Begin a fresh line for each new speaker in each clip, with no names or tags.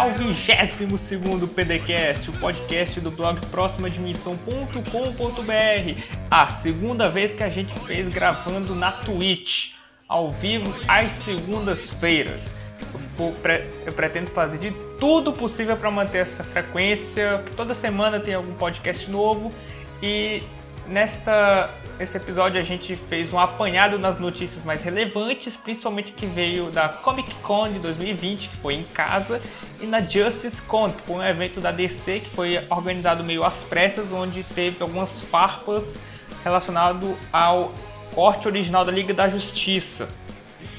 ao 22 PDCast, o podcast do blog próximadimensão.com.br. A segunda vez que a gente fez gravando na Twitch, ao vivo às segundas-feiras. Eu pretendo fazer de tudo possível para manter essa frequência, toda semana tem algum podcast novo e Nesta esse episódio a gente fez um apanhado nas notícias mais relevantes, principalmente que veio da Comic Con de 2020, que foi em casa, e na Justice Con, que foi um evento da DC que foi organizado meio às pressas, onde teve algumas farpas relacionado ao corte original da Liga da Justiça.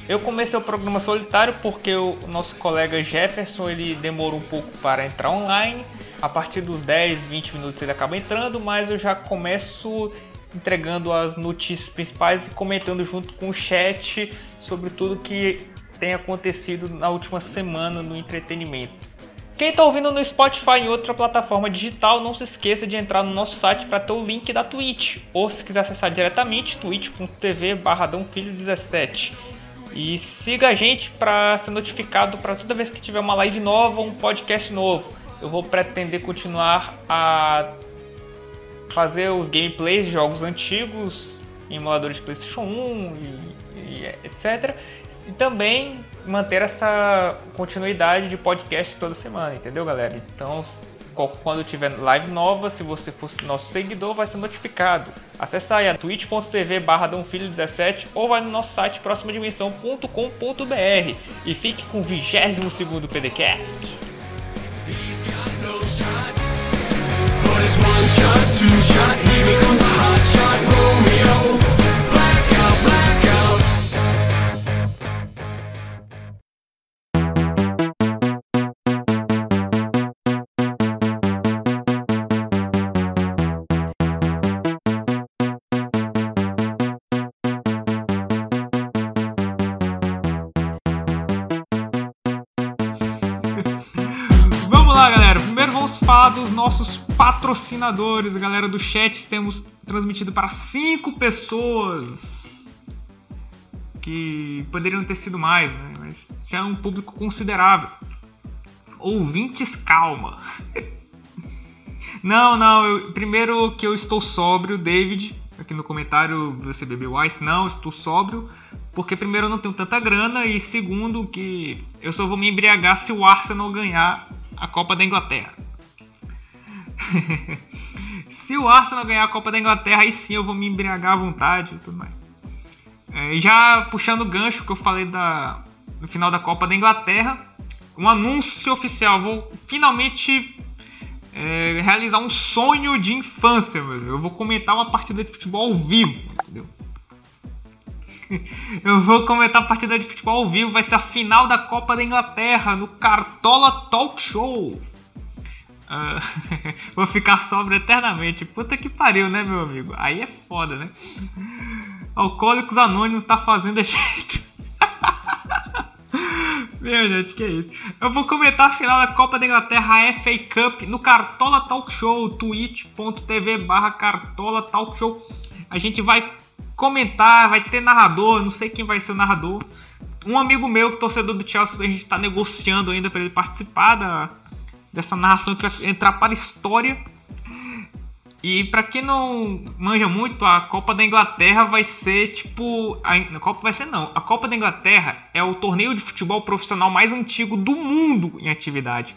Eu comecei o programa solitário porque o nosso colega Jefferson ele demorou um pouco para entrar online a partir dos 10, 20 minutos ele acaba entrando, mas eu já começo entregando as notícias principais e comentando junto com o chat sobre tudo que tem acontecido na última semana no entretenimento. Quem está ouvindo no Spotify em outra plataforma digital, não se esqueça de entrar no nosso site para ter o link da Twitch, ou se quiser acessar diretamente, twitch.tv 17 E siga a gente para ser notificado para toda vez que tiver uma live nova ou um podcast novo eu vou pretender continuar a fazer os gameplays de jogos antigos em emuladores de PlayStation 1 e, e etc. E também manter essa continuidade de podcast toda semana, entendeu, galera? Então, quando tiver live nova, se você for nosso seguidor, vai ser notificado. Acesse aí a twitch.tv barra 17 ou vai no nosso site próximadimensão.com.br e fique com o 22 segundo PDCast. One shot, two shot, here becomes a hot shot Romeo vamos falar dos nossos patrocinadores, galera do chat, temos transmitido para cinco pessoas que poderiam ter sido mais, né? mas já é um público considerável. Ouvintes, calma. não, não, eu, primeiro que eu estou sóbrio, David, aqui no comentário você bebeu ice, não, estou sóbrio, porque primeiro eu não tenho tanta grana e segundo que eu só vou me embriagar se o Arsenal ganhar a Copa da Inglaterra. Se o Arsenal ganhar a Copa da Inglaterra, aí sim eu vou me embriagar à vontade e tudo mais. É, já puxando o gancho que eu falei da, no final da Copa da Inglaterra, um anúncio oficial. Vou finalmente é, realizar um sonho de infância, meu. Eu vou comentar uma partida de futebol ao vivo, entendeu? Eu vou comentar a partida de futebol ao vivo. Vai ser a final da Copa da Inglaterra no Cartola Talk Show. Uh, vou ficar sóbrio eternamente. Puta que pariu, né, meu amigo? Aí é foda, né? Alcoólicos Anônimos tá fazendo efeito. meu gente, que é isso? Eu vou comentar a final da Copa da Inglaterra FA Cup no Cartola Talk Show, twitch.tv barra Cartola Talk Show. A gente vai comentar, vai ter narrador, não sei quem vai ser o narrador. Um amigo meu, torcedor do Chelsea, a gente tá negociando ainda para ele participar da, dessa narração que vai entrar para a história. E para quem não manja muito, a Copa da Inglaterra vai ser tipo. A Copa vai ser não. A Copa da Inglaterra é o torneio de futebol profissional mais antigo do mundo em atividade.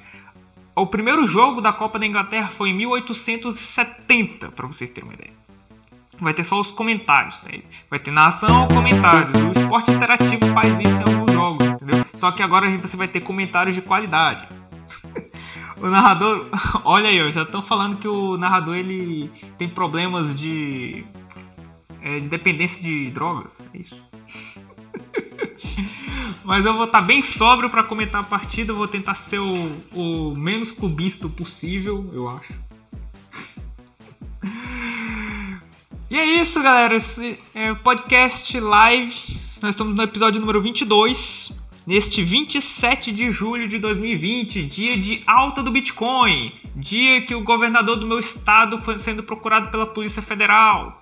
O primeiro jogo da Copa da Inglaterra foi em 1870, para vocês terem uma ideia. Vai ter só os comentários. Né? Vai ter narração comentários. O esporte interativo faz isso em alguns jogos, entendeu? Só que agora você vai ter comentários de qualidade. O narrador, olha aí, já estão falando que o narrador ele tem problemas de, é, de dependência de drogas, é isso. Mas eu vou estar tá bem sóbrio para comentar a partida, eu vou tentar ser o, o menos clubista possível, eu acho. E é isso, galera. Esse é podcast live. Nós estamos no episódio número 22 neste 27 de julho de 2020, dia de alta do Bitcoin, dia que o governador do meu estado foi sendo procurado pela Polícia Federal.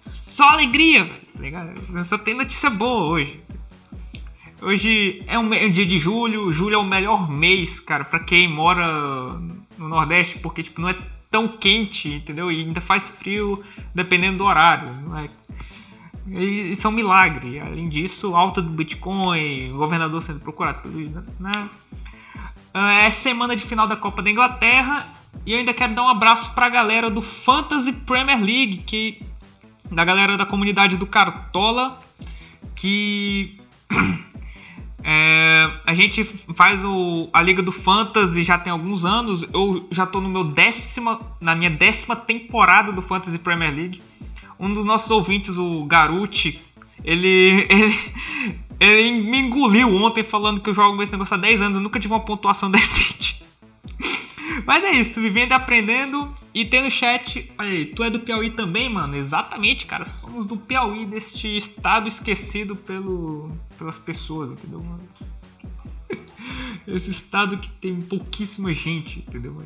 só alegria, velho. Só tem notícia boa hoje. Hoje é um, é dia de julho. Julho é o melhor mês, cara, para quem mora no Nordeste, porque tipo, não é tão quente, entendeu? E ainda faz frio dependendo do horário. Não é? E, isso é um milagre. Além disso, alta do Bitcoin, governador sendo procurado. Né? É semana de final da Copa da Inglaterra. E eu ainda quero dar um abraço pra galera do Fantasy Premier League, que da galera da comunidade do Cartola, que é, a gente faz o, a Liga do Fantasy já tem alguns anos. Eu já estou no meu décima, na minha décima temporada do Fantasy Premier League. Um dos nossos ouvintes, o Garuti, ele, ele, ele me engoliu ontem falando que eu jogo esse negócio há 10 anos. Eu nunca tive uma pontuação decente. Mas é isso, vivendo e aprendendo. E tem no chat, olha aí, tu é do Piauí também, mano? Exatamente, cara. Somos do Piauí, deste estado esquecido pelo, pelas pessoas, entendeu, mano? Esse estado que tem pouquíssima gente, entendeu?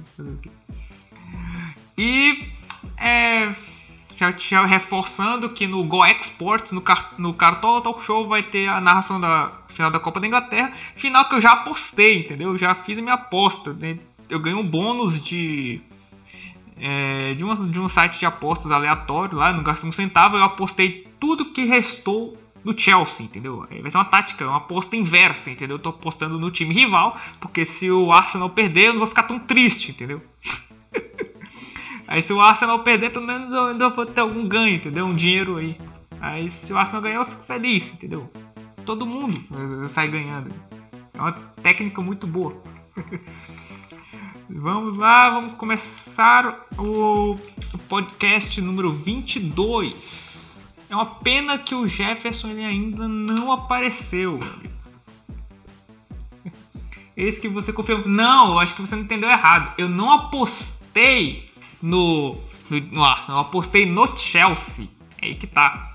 E é, já, reforçando que no Go Exports, no, no Cartola Talk Show, vai ter a narração da final da Copa da Inglaterra. Final que eu já apostei, entendeu? Eu já fiz a minha aposta. Né? Eu ganhei um bônus de é, de, uma, de um site de apostas aleatório lá, não gastei um centavo, eu apostei tudo que restou no Chelsea, entendeu? Vai ser uma tática, uma aposta inversa, entendeu? Eu tô apostando no time rival, porque se o Arsenal perder, eu não vou ficar tão triste, entendeu? aí se o Arsenal perder, pelo menos eu ainda vou ter algum ganho, entendeu? Um dinheiro aí. Aí se o Arsenal ganhar, eu fico feliz, entendeu? Todo mundo sai ganhando. É uma técnica muito boa. Vamos lá, vamos começar o podcast número 22. É uma pena que o Jefferson ainda não apareceu. Esse que você confirmou. Não, eu acho que você não entendeu errado. Eu não apostei no, no, Arsenal, eu apostei no Chelsea. É aí que tá.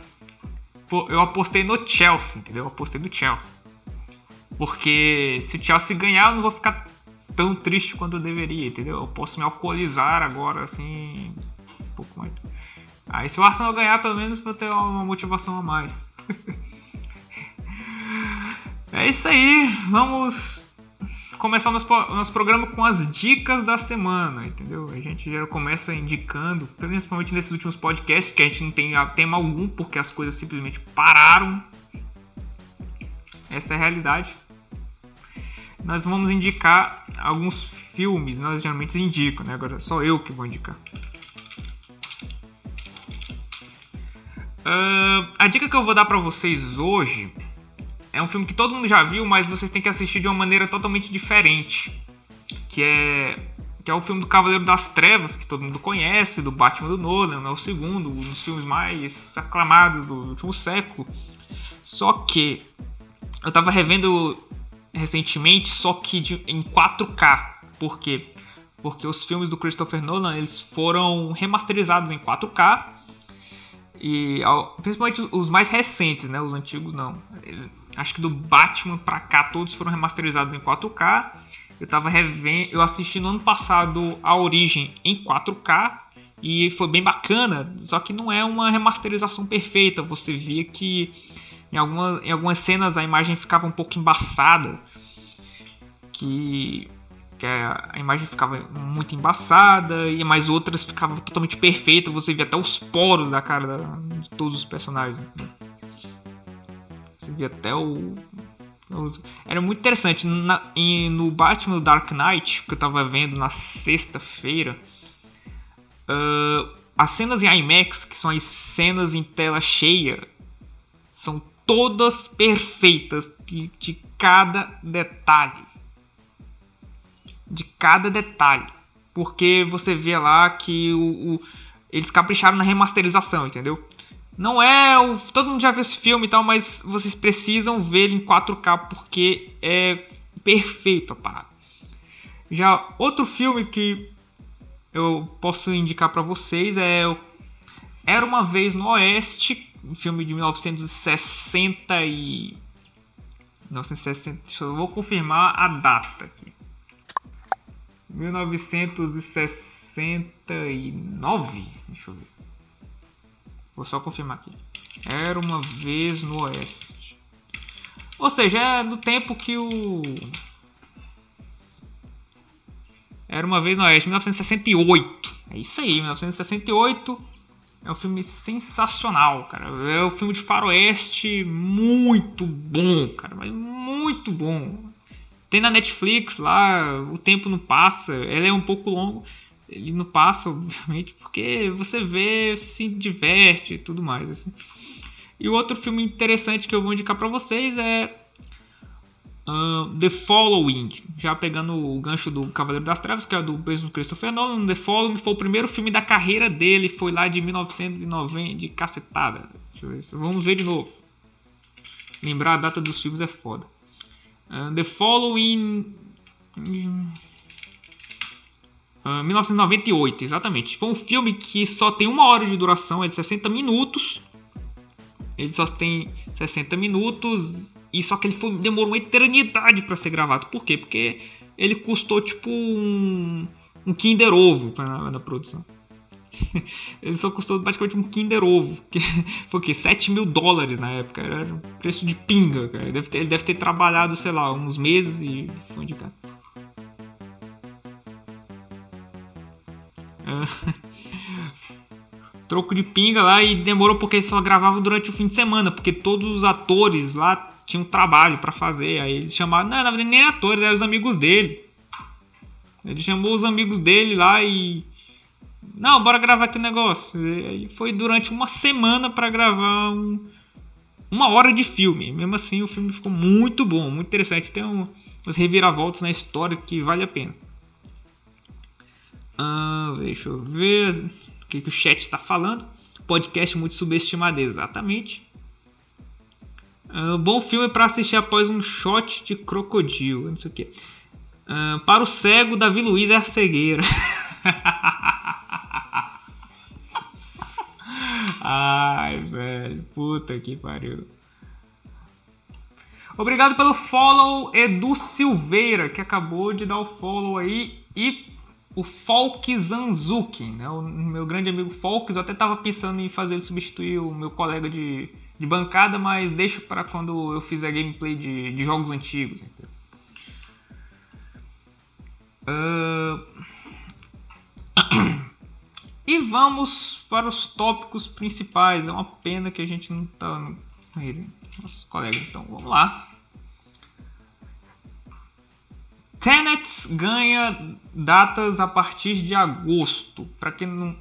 Eu apostei no Chelsea, entendeu? Eu apostei no Chelsea. Porque se o Chelsea ganhar, eu não vou ficar tão triste quanto eu deveria, entendeu? Eu posso me alcoolizar agora, assim, um pouco mais. Aí se o Arsenal ganhar, pelo menos vou ter uma motivação a mais. é isso aí, vamos começar nosso, nosso programa com as dicas da semana, entendeu? A gente já começa indicando, principalmente nesses últimos podcasts, que a gente não tem tema algum, porque as coisas simplesmente pararam. Essa é a realidade nós vamos indicar alguns filmes, nós geralmente indicam, né? Agora só eu que vou indicar. Uh, a dica que eu vou dar para vocês hoje é um filme que todo mundo já viu, mas vocês têm que assistir de uma maneira totalmente diferente, que é que é o filme do Cavaleiro das Trevas, que todo mundo conhece, do Batman do Nolan, é o segundo, um dos filmes mais aclamados do último século. Só que eu tava revendo recentemente, só que de, em 4K. Por quê? Porque os filmes do Christopher Nolan eles foram remasterizados em 4K. E principalmente os mais recentes, né? Os antigos não. Acho que do Batman pra cá todos foram remasterizados em 4K. Eu tava revendo, eu assisti no ano passado A Origem em 4K e foi bem bacana, só que não é uma remasterização perfeita. Você via que em, alguma, em algumas cenas a imagem ficava um pouco embaçada. Que, que a imagem ficava muito embaçada. E mais outras ficava totalmente perfeita. Você via até os poros da cara da, de todos os personagens. Né? Você via até o. Era muito interessante. Na, e no Batman Dark Knight, que eu tava vendo na sexta-feira, uh, as cenas em IMAX, que são as cenas em tela cheia, são todas perfeitas de, de cada detalhe. De cada detalhe. Porque você vê lá que o, o, eles capricharam na remasterização, entendeu? Não é o. Todo mundo já viu esse filme e tal, mas vocês precisam ver ele em 4K porque é perfeito a parada. Já outro filme que eu posso indicar para vocês é Era uma vez no Oeste, um filme de 1960 e 1960, eu vou confirmar a data aqui. 1969, deixa eu ver. Vou só confirmar aqui. Era uma vez no Oeste. Ou seja, é do tempo que o. Era uma vez no Oeste, 1968. É isso aí, 1968. É um filme sensacional, cara. É um filme de faroeste muito bom, cara. Mas muito bom. Tem na Netflix lá, o tempo não passa. Ele é um pouco longo. Ele não passa, obviamente, porque você vê, se diverte e tudo mais. Assim. E o outro filme interessante que eu vou indicar para vocês é uh, The Following. Já pegando o gancho do Cavaleiro das Trevas, que é do mesmo Christopher Nolan. The Following foi o primeiro filme da carreira dele. Foi lá de 1990, de cacetada. Ver, vamos ver de novo. Lembrar a data dos filmes é foda. Uh, The Following. Uh, 1998, exatamente. Foi um filme que só tem uma hora de duração, é de 60 minutos. Ele só tem 60 minutos e só que ele foi, demorou uma eternidade para ser gravado. Por quê? Porque ele custou tipo um, um Kinder Ovo na, na produção. ele só custou praticamente um Kinder Ovo. Que, que 7 mil dólares na época. Era um preço de pinga. Cara. Ele, deve ter, ele deve ter trabalhado, sei lá, uns meses e foi de troco de pinga lá e demorou porque só gravava durante o fim de semana, porque todos os atores lá tinham trabalho para fazer. Aí eles chamaram, não, na verdade nem atores, eram os amigos dele. Ele chamou os amigos dele lá e não, bora gravar aqui o negócio. E foi durante uma semana para gravar um, uma hora de filme. Mesmo assim, o filme ficou muito bom, muito interessante. Tem um, umas reviravoltas na história que vale a pena. Ah, deixa eu ver que, que o chat está falando. Podcast muito subestimado, exatamente. Uh, bom filme para assistir após um shot de crocodilo. Não sei o que. Uh, para o cego, Davi Luiz é a cegueira. Ai, velho. Puta que pariu. Obrigado pelo follow, Edu Silveira, que acabou de dar o follow aí. E o Falk Zanzuki, né? o meu grande amigo Falks. Eu até estava pensando em fazer ele substituir o meu colega de, de bancada, mas deixa para quando eu fizer gameplay de, de jogos antigos. Uh... e vamos para os tópicos principais. É uma pena que a gente não está no... nossos colegas. Então vamos lá. Tenet ganha datas a partir de agosto. Para quem não.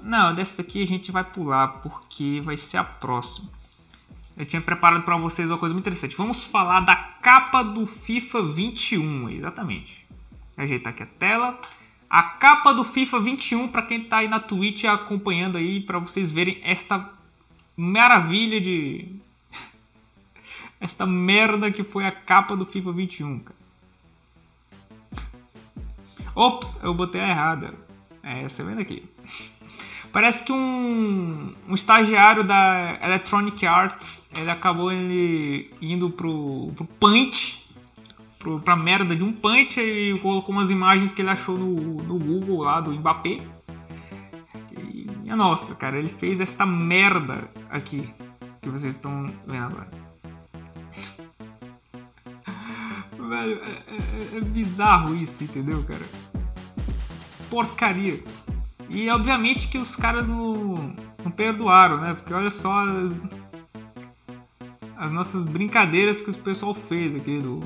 Não, dessa daqui a gente vai pular porque vai ser a próxima. Eu tinha preparado para vocês uma coisa muito interessante. Vamos falar da capa do FIFA 21, exatamente. Ajeitar aqui a tela. A capa do FIFA 21 para quem está aí na Twitch acompanhando aí para vocês verem esta maravilha de esta merda que foi a capa do FIFA 21, cara. Ops, eu botei a errada. É, você vendo aqui. Parece que um, um estagiário da Electronic Arts ele acabou ele indo pro, pro Punch, pro, pra merda de um Punch e colocou umas imagens que ele achou no, no Google lá do Mbappé. E, minha nossa, cara, ele fez esta merda aqui que vocês estão vendo agora. Velho, é, é, é bizarro isso, entendeu, cara? porcaria. E obviamente que os caras não, não perdoaram, né? Porque olha só as, as nossas brincadeiras que o pessoal fez aqui do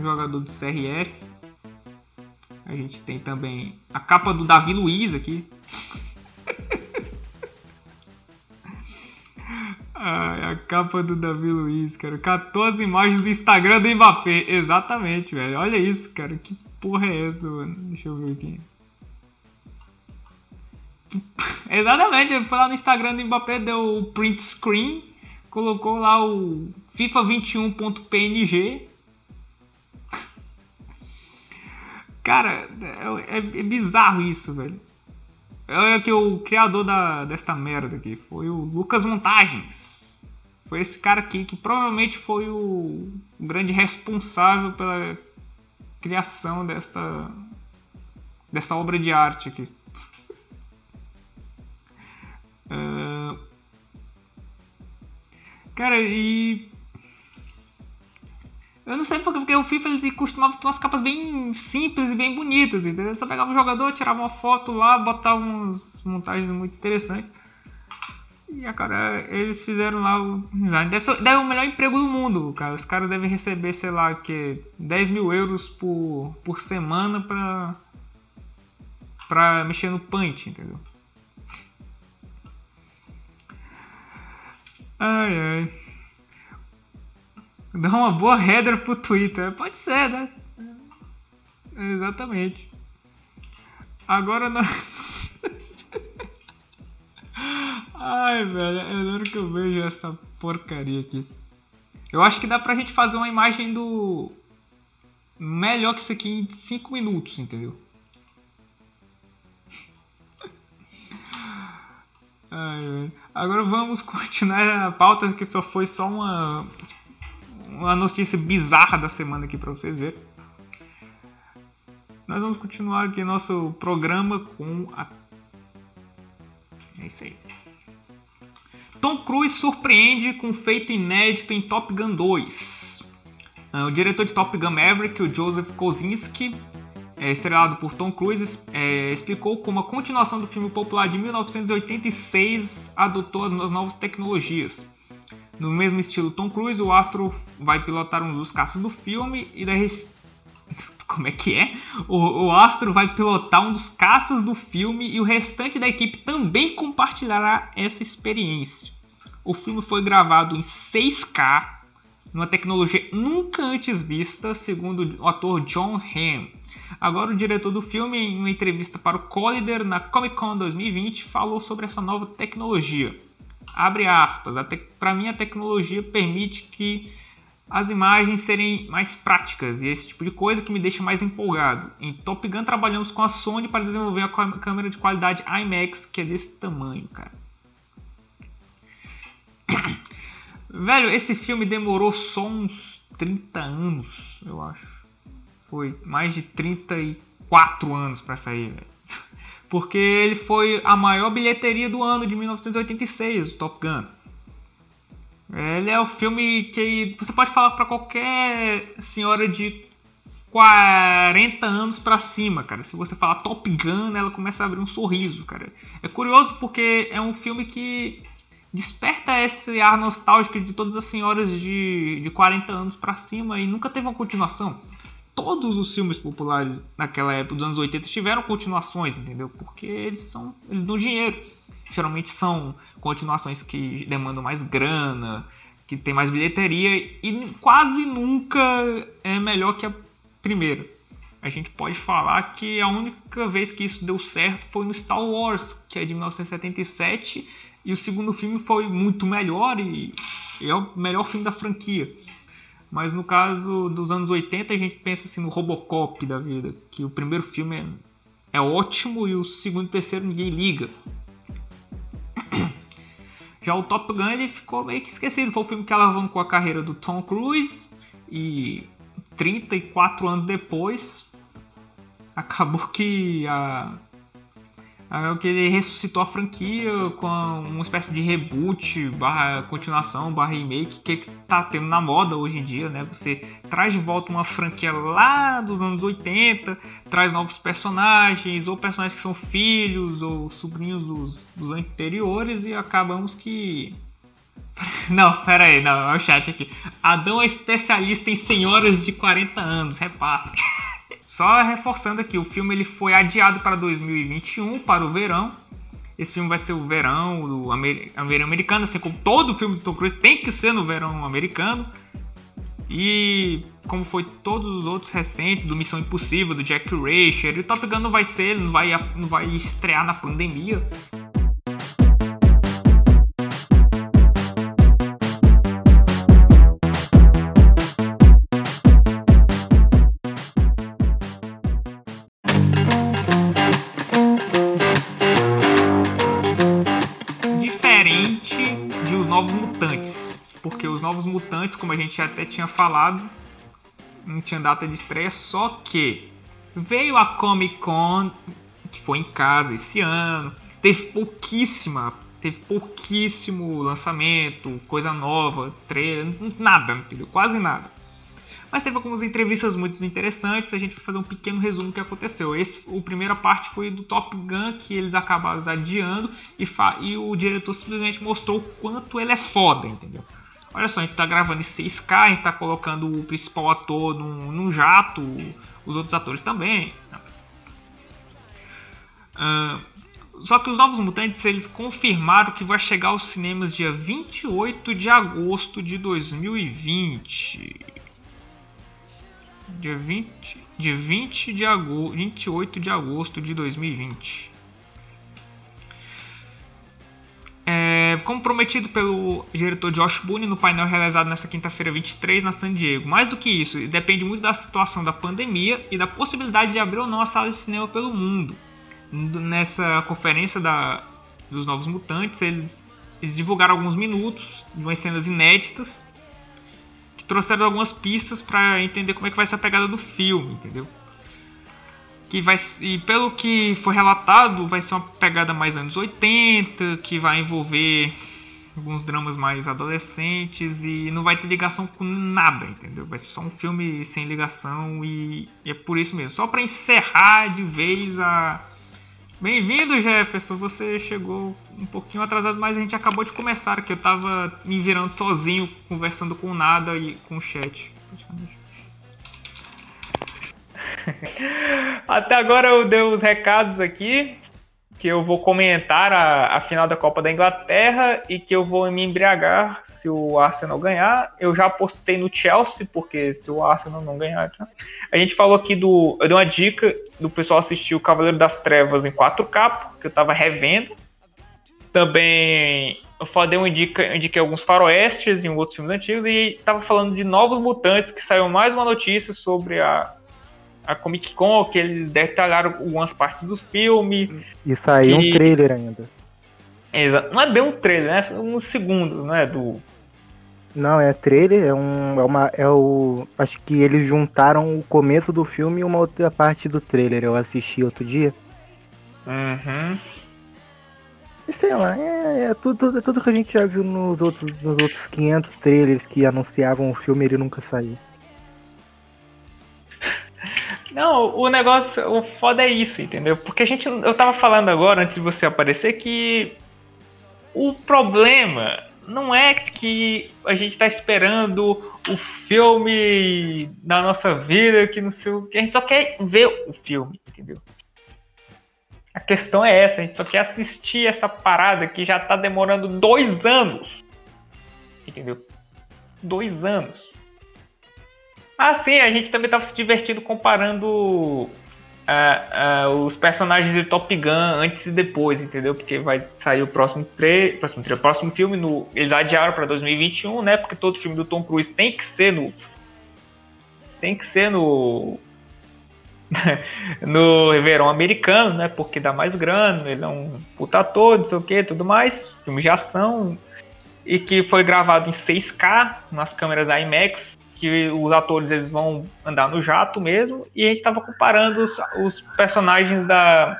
jogador do CRF. A gente tem também a capa do Davi Luiz aqui. Ai, a capa do Davi Luiz, cara. 14 imagens do Instagram do Mbappé. Exatamente, velho. Olha isso, cara. Que porra é essa, mano? Deixa eu ver aqui. Exatamente, ele foi lá no Instagram do Mbappé, deu o print screen, colocou lá o FIFA 21.png. Cara, é, é, é, bizarro isso, velho. Olha que o criador da, desta merda aqui foi o Lucas Montagens. Foi esse cara aqui que provavelmente foi o, o grande responsável pela criação desta, dessa obra de arte aqui. Uh... Cara, e. Eu não sei porque, o FIFA ele costumava ter umas capas bem simples e bem bonitas, entendeu? Você pegava um jogador, tirava uma foto lá, botava umas montagens muito interessantes. E a cara, eles fizeram lá o design. Deve ser, deve ser o melhor emprego do mundo, cara. Os caras devem receber, sei lá, que 10 mil euros por, por semana pra, pra mexer no punch, entendeu? Ai ai. Dá uma boa header pro Twitter. Pode ser, né? Exatamente. Agora não. Ai, velho, é hora que eu vejo essa porcaria aqui. Eu acho que dá pra gente fazer uma imagem do. Melhor que isso aqui em 5 minutos, entendeu? Ai, Agora vamos continuar a pauta que só foi só uma, uma notícia bizarra da semana aqui pra vocês verem. Nós vamos continuar aqui nosso programa com a. É isso aí. Tom Cruise surpreende com feito inédito em Top Gun 2. Ah, o diretor de Top Gun Maverick, o Joseph Kosinski, é, estrelado por Tom Cruise, é, explicou como a continuação do filme popular de 1986 adotou as novas tecnologias. No mesmo estilo Tom Cruise, o astro vai pilotar um dos caças do filme e daí... Como é que é? O, o astro vai pilotar um dos caças do filme e o restante da equipe também compartilhará essa experiência. O filme foi gravado em 6K, numa tecnologia nunca antes vista, segundo o ator John Hamm. Agora, o diretor do filme, em uma entrevista para o Collider na Comic Con 2020, falou sobre essa nova tecnologia. Abre aspas, para mim a tecnologia permite que as imagens serem mais práticas e esse tipo de coisa que me deixa mais empolgado. Em Top Gun trabalhamos com a Sony para desenvolver a câmera de qualidade IMAX que é desse tamanho, cara. Velho, esse filme demorou só uns 30 anos, eu acho. Foi mais de 34 anos para sair, velho. Porque ele foi a maior bilheteria do ano de 1986, o Top Gun. Ele é o filme que você pode falar para qualquer senhora de 40 anos para cima, cara. Se você falar Top Gun, ela começa a abrir um sorriso, cara. É curioso porque é um filme que desperta esse ar nostálgico de todas as senhoras de, de 40 anos para cima e nunca teve uma continuação. Todos os filmes populares naquela época dos anos 80 tiveram continuações, entendeu? Porque eles são eles dão dinheiro. Geralmente são continuações que demandam mais grana, que tem mais bilheteria e quase nunca é melhor que a primeira. A gente pode falar que a única vez que isso deu certo foi no Star Wars, que é de 1977 e o segundo filme foi muito melhor e é o melhor filme da franquia. Mas no caso dos anos 80, a gente pensa assim no Robocop da vida, que o primeiro filme é, é ótimo e o segundo e terceiro ninguém liga. Já o Top Gun ele ficou meio que esquecido. Foi o filme que alavancou a carreira do Tom Cruise e 34 anos depois acabou que a é que ele ressuscitou a franquia com uma espécie de reboot, barra continuação, barra remake, que tá tendo na moda hoje em dia, né? Você traz de volta uma franquia lá dos anos 80, traz novos personagens, ou personagens que são filhos ou sobrinhos dos, dos anteriores, e acabamos que. Não, pera aí, não, é o chat aqui. Adão é especialista em senhoras de 40 anos, repasse. Só reforçando aqui, o filme ele foi adiado para 2021, para o verão. Esse filme vai ser o verão, o amer, americano, assim como todo filme do Tom Cruise tem que ser no verão americano. E como foi todos os outros recentes, do Missão Impossível, do Jack Reacher, o Top Gun não vai ser, não vai, não vai estrear na pandemia. Mutantes, como a gente até tinha falado, não tinha data de estreia, só que veio a Comic Con, que foi em casa esse ano, teve pouquíssima, teve pouquíssimo lançamento, coisa nova, trailer, nada, entendeu? Quase nada. Mas teve algumas entrevistas muito interessantes, a gente vai fazer um pequeno resumo do que aconteceu. Esse, a primeira parte foi do Top Gun, que eles acabaram adiando, e, e o diretor simplesmente mostrou o quanto ele é foda, entendeu? Olha só, a gente tá gravando em 6K, a gente tá colocando o principal ator num, num jato, os outros atores também. Uh, só que os Novos Mutantes eles confirmaram que vai chegar aos cinemas dia 28 de agosto de 2020. Dia 20, dia 20 de agosto, 28 de agosto de 2020. Como prometido pelo diretor Josh Boone no painel realizado nesta quinta-feira 23 na San Diego. Mais do que isso, depende muito da situação da pandemia e da possibilidade de abrir ou não a sala de cinema pelo mundo. Nessa conferência da, dos Novos Mutantes, eles, eles divulgaram alguns minutos de umas cenas inéditas que trouxeram algumas pistas para entender como é que vai ser a pegada do filme, entendeu? Que vai e pelo que foi relatado vai ser uma pegada mais anos 80 que vai envolver alguns dramas mais adolescentes e não vai ter ligação com nada entendeu? Vai ser só um filme sem ligação e, e é por isso mesmo. Só para encerrar de vez a bem-vindo Jefferson. Você chegou um pouquinho atrasado mas a gente acabou de começar que eu tava me virando sozinho conversando com nada e com o chat Até agora eu dei os recados aqui, que eu vou comentar a, a, final da Copa da Inglaterra e que eu vou me embriagar se o Arsenal ganhar. Eu já apostei no Chelsea, porque se o Arsenal não ganhar. Tá? A gente falou aqui do. Eu dei uma dica do pessoal assistir o Cavaleiro das Trevas em 4K, que eu tava revendo. Também eu falei um indica, indiquei alguns faroestes em outros filmes antigos e tava falando de novos mutantes, que saiu mais uma notícia sobre a a Comic Con, que eles detalharam algumas partes do filme.
E saiu que... um trailer ainda.
Exato. Não é bem um trailer, né? Um segundo, não é? Do.
Não, é trailer, é um. É uma. É o. Acho que eles juntaram o começo do filme e uma outra parte do trailer. Eu assisti outro dia.
Uhum.
E sei lá, é, é tudo, é tudo que a gente já viu nos outros, nos outros 500 trailers que anunciavam o filme e ele nunca saiu.
Não, o negócio, o foda é isso, entendeu? Porque a gente, eu tava falando agora, antes de você aparecer, que o problema não é que a gente tá esperando o filme da nossa vida, que não sei o que, a gente só quer ver o filme, entendeu? A questão é essa, a gente só quer assistir essa parada que já tá demorando dois anos. Entendeu? Dois anos. Ah, sim, a gente também estava se divertindo comparando uh, uh, os personagens de Top Gun antes e depois, entendeu? Porque vai sair o próximo trailer, próximo, trailer, próximo filme, no, eles adiaram para 2021, né? Porque todo filme do Tom Cruise tem que ser no. Tem que ser no. no verão americano, né? Porque dá mais grana, ele é um puta ator, não sei o que, tudo mais. Filme de ação. E que foi gravado em 6K, nas câmeras IMAX que os atores eles vão andar no jato mesmo, e a gente estava comparando os, os, personagens da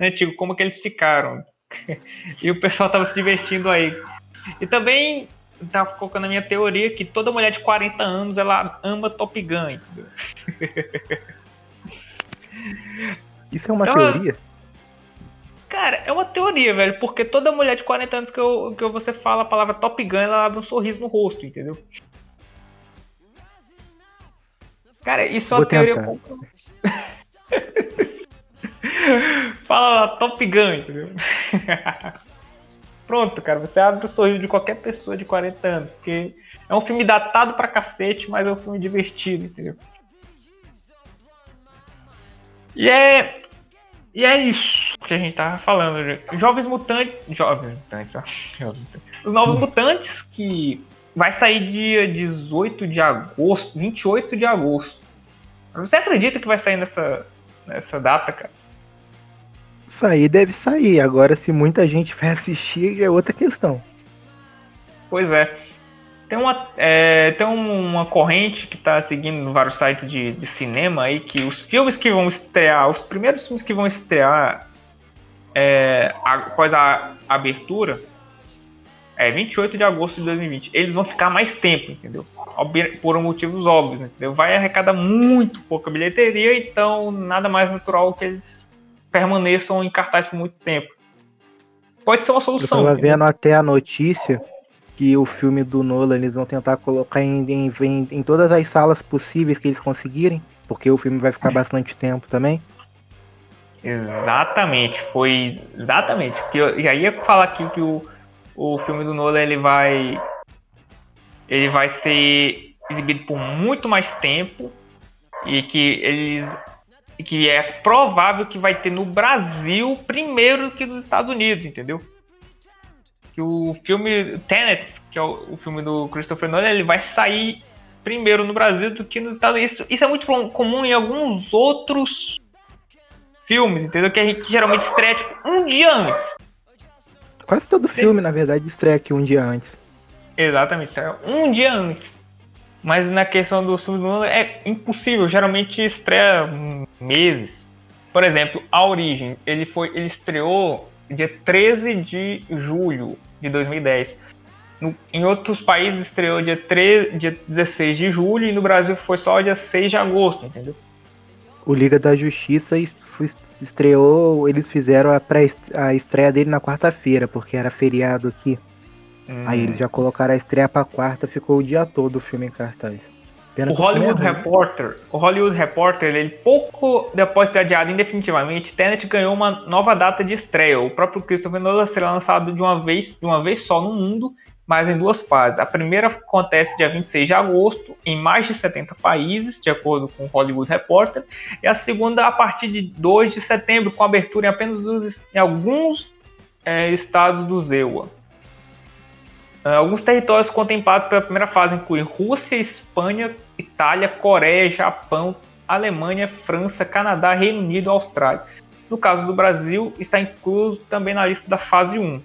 antigo, como que eles ficaram. e o pessoal estava se divertindo aí. E também estava colocando a minha teoria que toda mulher de 40 anos ela ama Top Gun, entendeu?
Isso é uma então, teoria?
Cara, é uma teoria, velho, porque toda mulher de 40 anos que, eu, que você fala a palavra Top Gun, ela abre um sorriso no rosto, entendeu? Cara, isso é uma teoria. Fala lá, Top Gun, entendeu? Pronto, cara, você abre o sorriso de qualquer pessoa de 40 anos, porque é um filme datado pra cacete, mas é um filme divertido, entendeu? E é. E é isso que a gente tava falando. Jovens Mutantes. Jovens Mutantes, ó. Os Novos Mutantes, que vai sair dia 18 de agosto, 28 de agosto. Você acredita que vai sair nessa, nessa data, cara?
Sair deve sair. Agora, se muita gente vai assistir, é outra questão.
Pois é. Tem uma, é, tem uma corrente que está seguindo vários sites de, de cinema aí que os filmes que vão estrear, os primeiros filmes que vão estrear é, após a abertura, É, 28 de agosto de 2020. Eles vão ficar mais tempo, entendeu? Por motivos óbvios, entendeu? Vai arrecadar muito pouca bilheteria, então nada mais natural que eles permaneçam em cartaz por muito tempo. Pode ser uma solução.
Eu tava entendeu? vendo até a notícia que o filme do Nolan eles vão tentar colocar em, em, em, todas as salas possíveis que eles conseguirem, porque o filme vai ficar bastante tempo também.
Exatamente, foi exatamente. Que eu já ia falar aqui que o, o filme do Nolan ele vai ele vai ser exibido por muito mais tempo e que eles que é provável que vai ter no Brasil primeiro que nos Estados Unidos, entendeu? Que o filme Tenet, que é o, filme do Christopher Nolan, ele vai sair primeiro no Brasil do que nos Estados Unidos. Isso, isso é muito comum em alguns outros filmes, entendeu? Que a gente geralmente estreia tipo, um dia antes.
Quase todo filme, na verdade, estreia aqui um dia antes.
Exatamente, estreia um dia antes. Mas na questão do filme do é impossível, geralmente estreia meses. Por exemplo, A Origem, ele foi, ele estreou dia 13 de julho de 2010. No, em outros países estreou dia, 3, dia 16 de julho e no Brasil foi só dia 6 de agosto, entendeu?
O Liga da Justiça estreou, eles fizeram a, pré, a estreia dele na quarta-feira, porque era feriado aqui. Hum. Aí eles já colocaram a estreia pra quarta, ficou o dia todo o filme em cartaz.
Pena o Hollywood é Reporter, o Hollywood Reporter, ele pouco depois de ser adiado indefinitivamente, Tenet ganhou uma nova data de estreia. O próprio Christopher Nolan será lançado de uma vez, de uma vez só no mundo mas em duas fases. A primeira acontece dia 26 de agosto, em mais de 70 países, de acordo com o Hollywood Reporter, e a segunda a partir de 2 de setembro, com abertura em apenas em alguns é, estados do ZEUA. É, alguns territórios contemplados pela primeira fase incluem Rússia, Espanha, Itália, Coreia, Japão, Alemanha, França, Canadá, Reino Unido e Austrália. No caso do Brasil, está incluso também na lista da fase 1.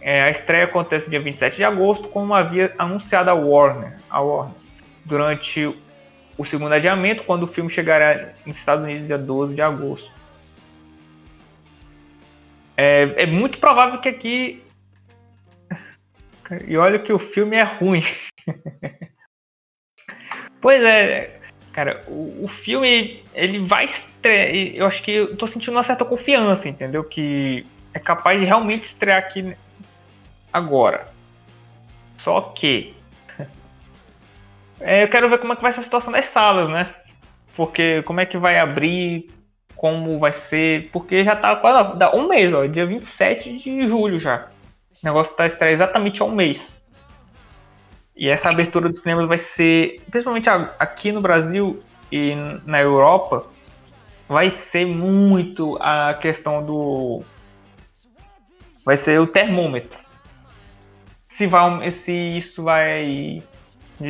É, a estreia acontece dia 27 de agosto, como havia anunciado a Warner, a Warner durante o segundo adiamento, quando o filme chegará nos Estados Unidos dia 12 de agosto. É, é muito provável que aqui. E olha que o filme é ruim. pois é, cara, o, o, filme ele vai estrear. Eu acho que eu tô sentindo uma certa confiança, entendeu? Que é capaz de realmente estrear aqui agora. Só que é, eu quero ver como é que vai ser a situação das salas, né? Porque como é que vai abrir, como vai ser, porque já tá quase dá um mês, ó, dia 27 de julho já. O negócio tá estreia exatamente há um mês. E essa abertura dos cinemas vai ser, principalmente aqui no Brasil e na Europa, vai ser muito a questão do. Vai ser o termômetro se, vai, se isso vai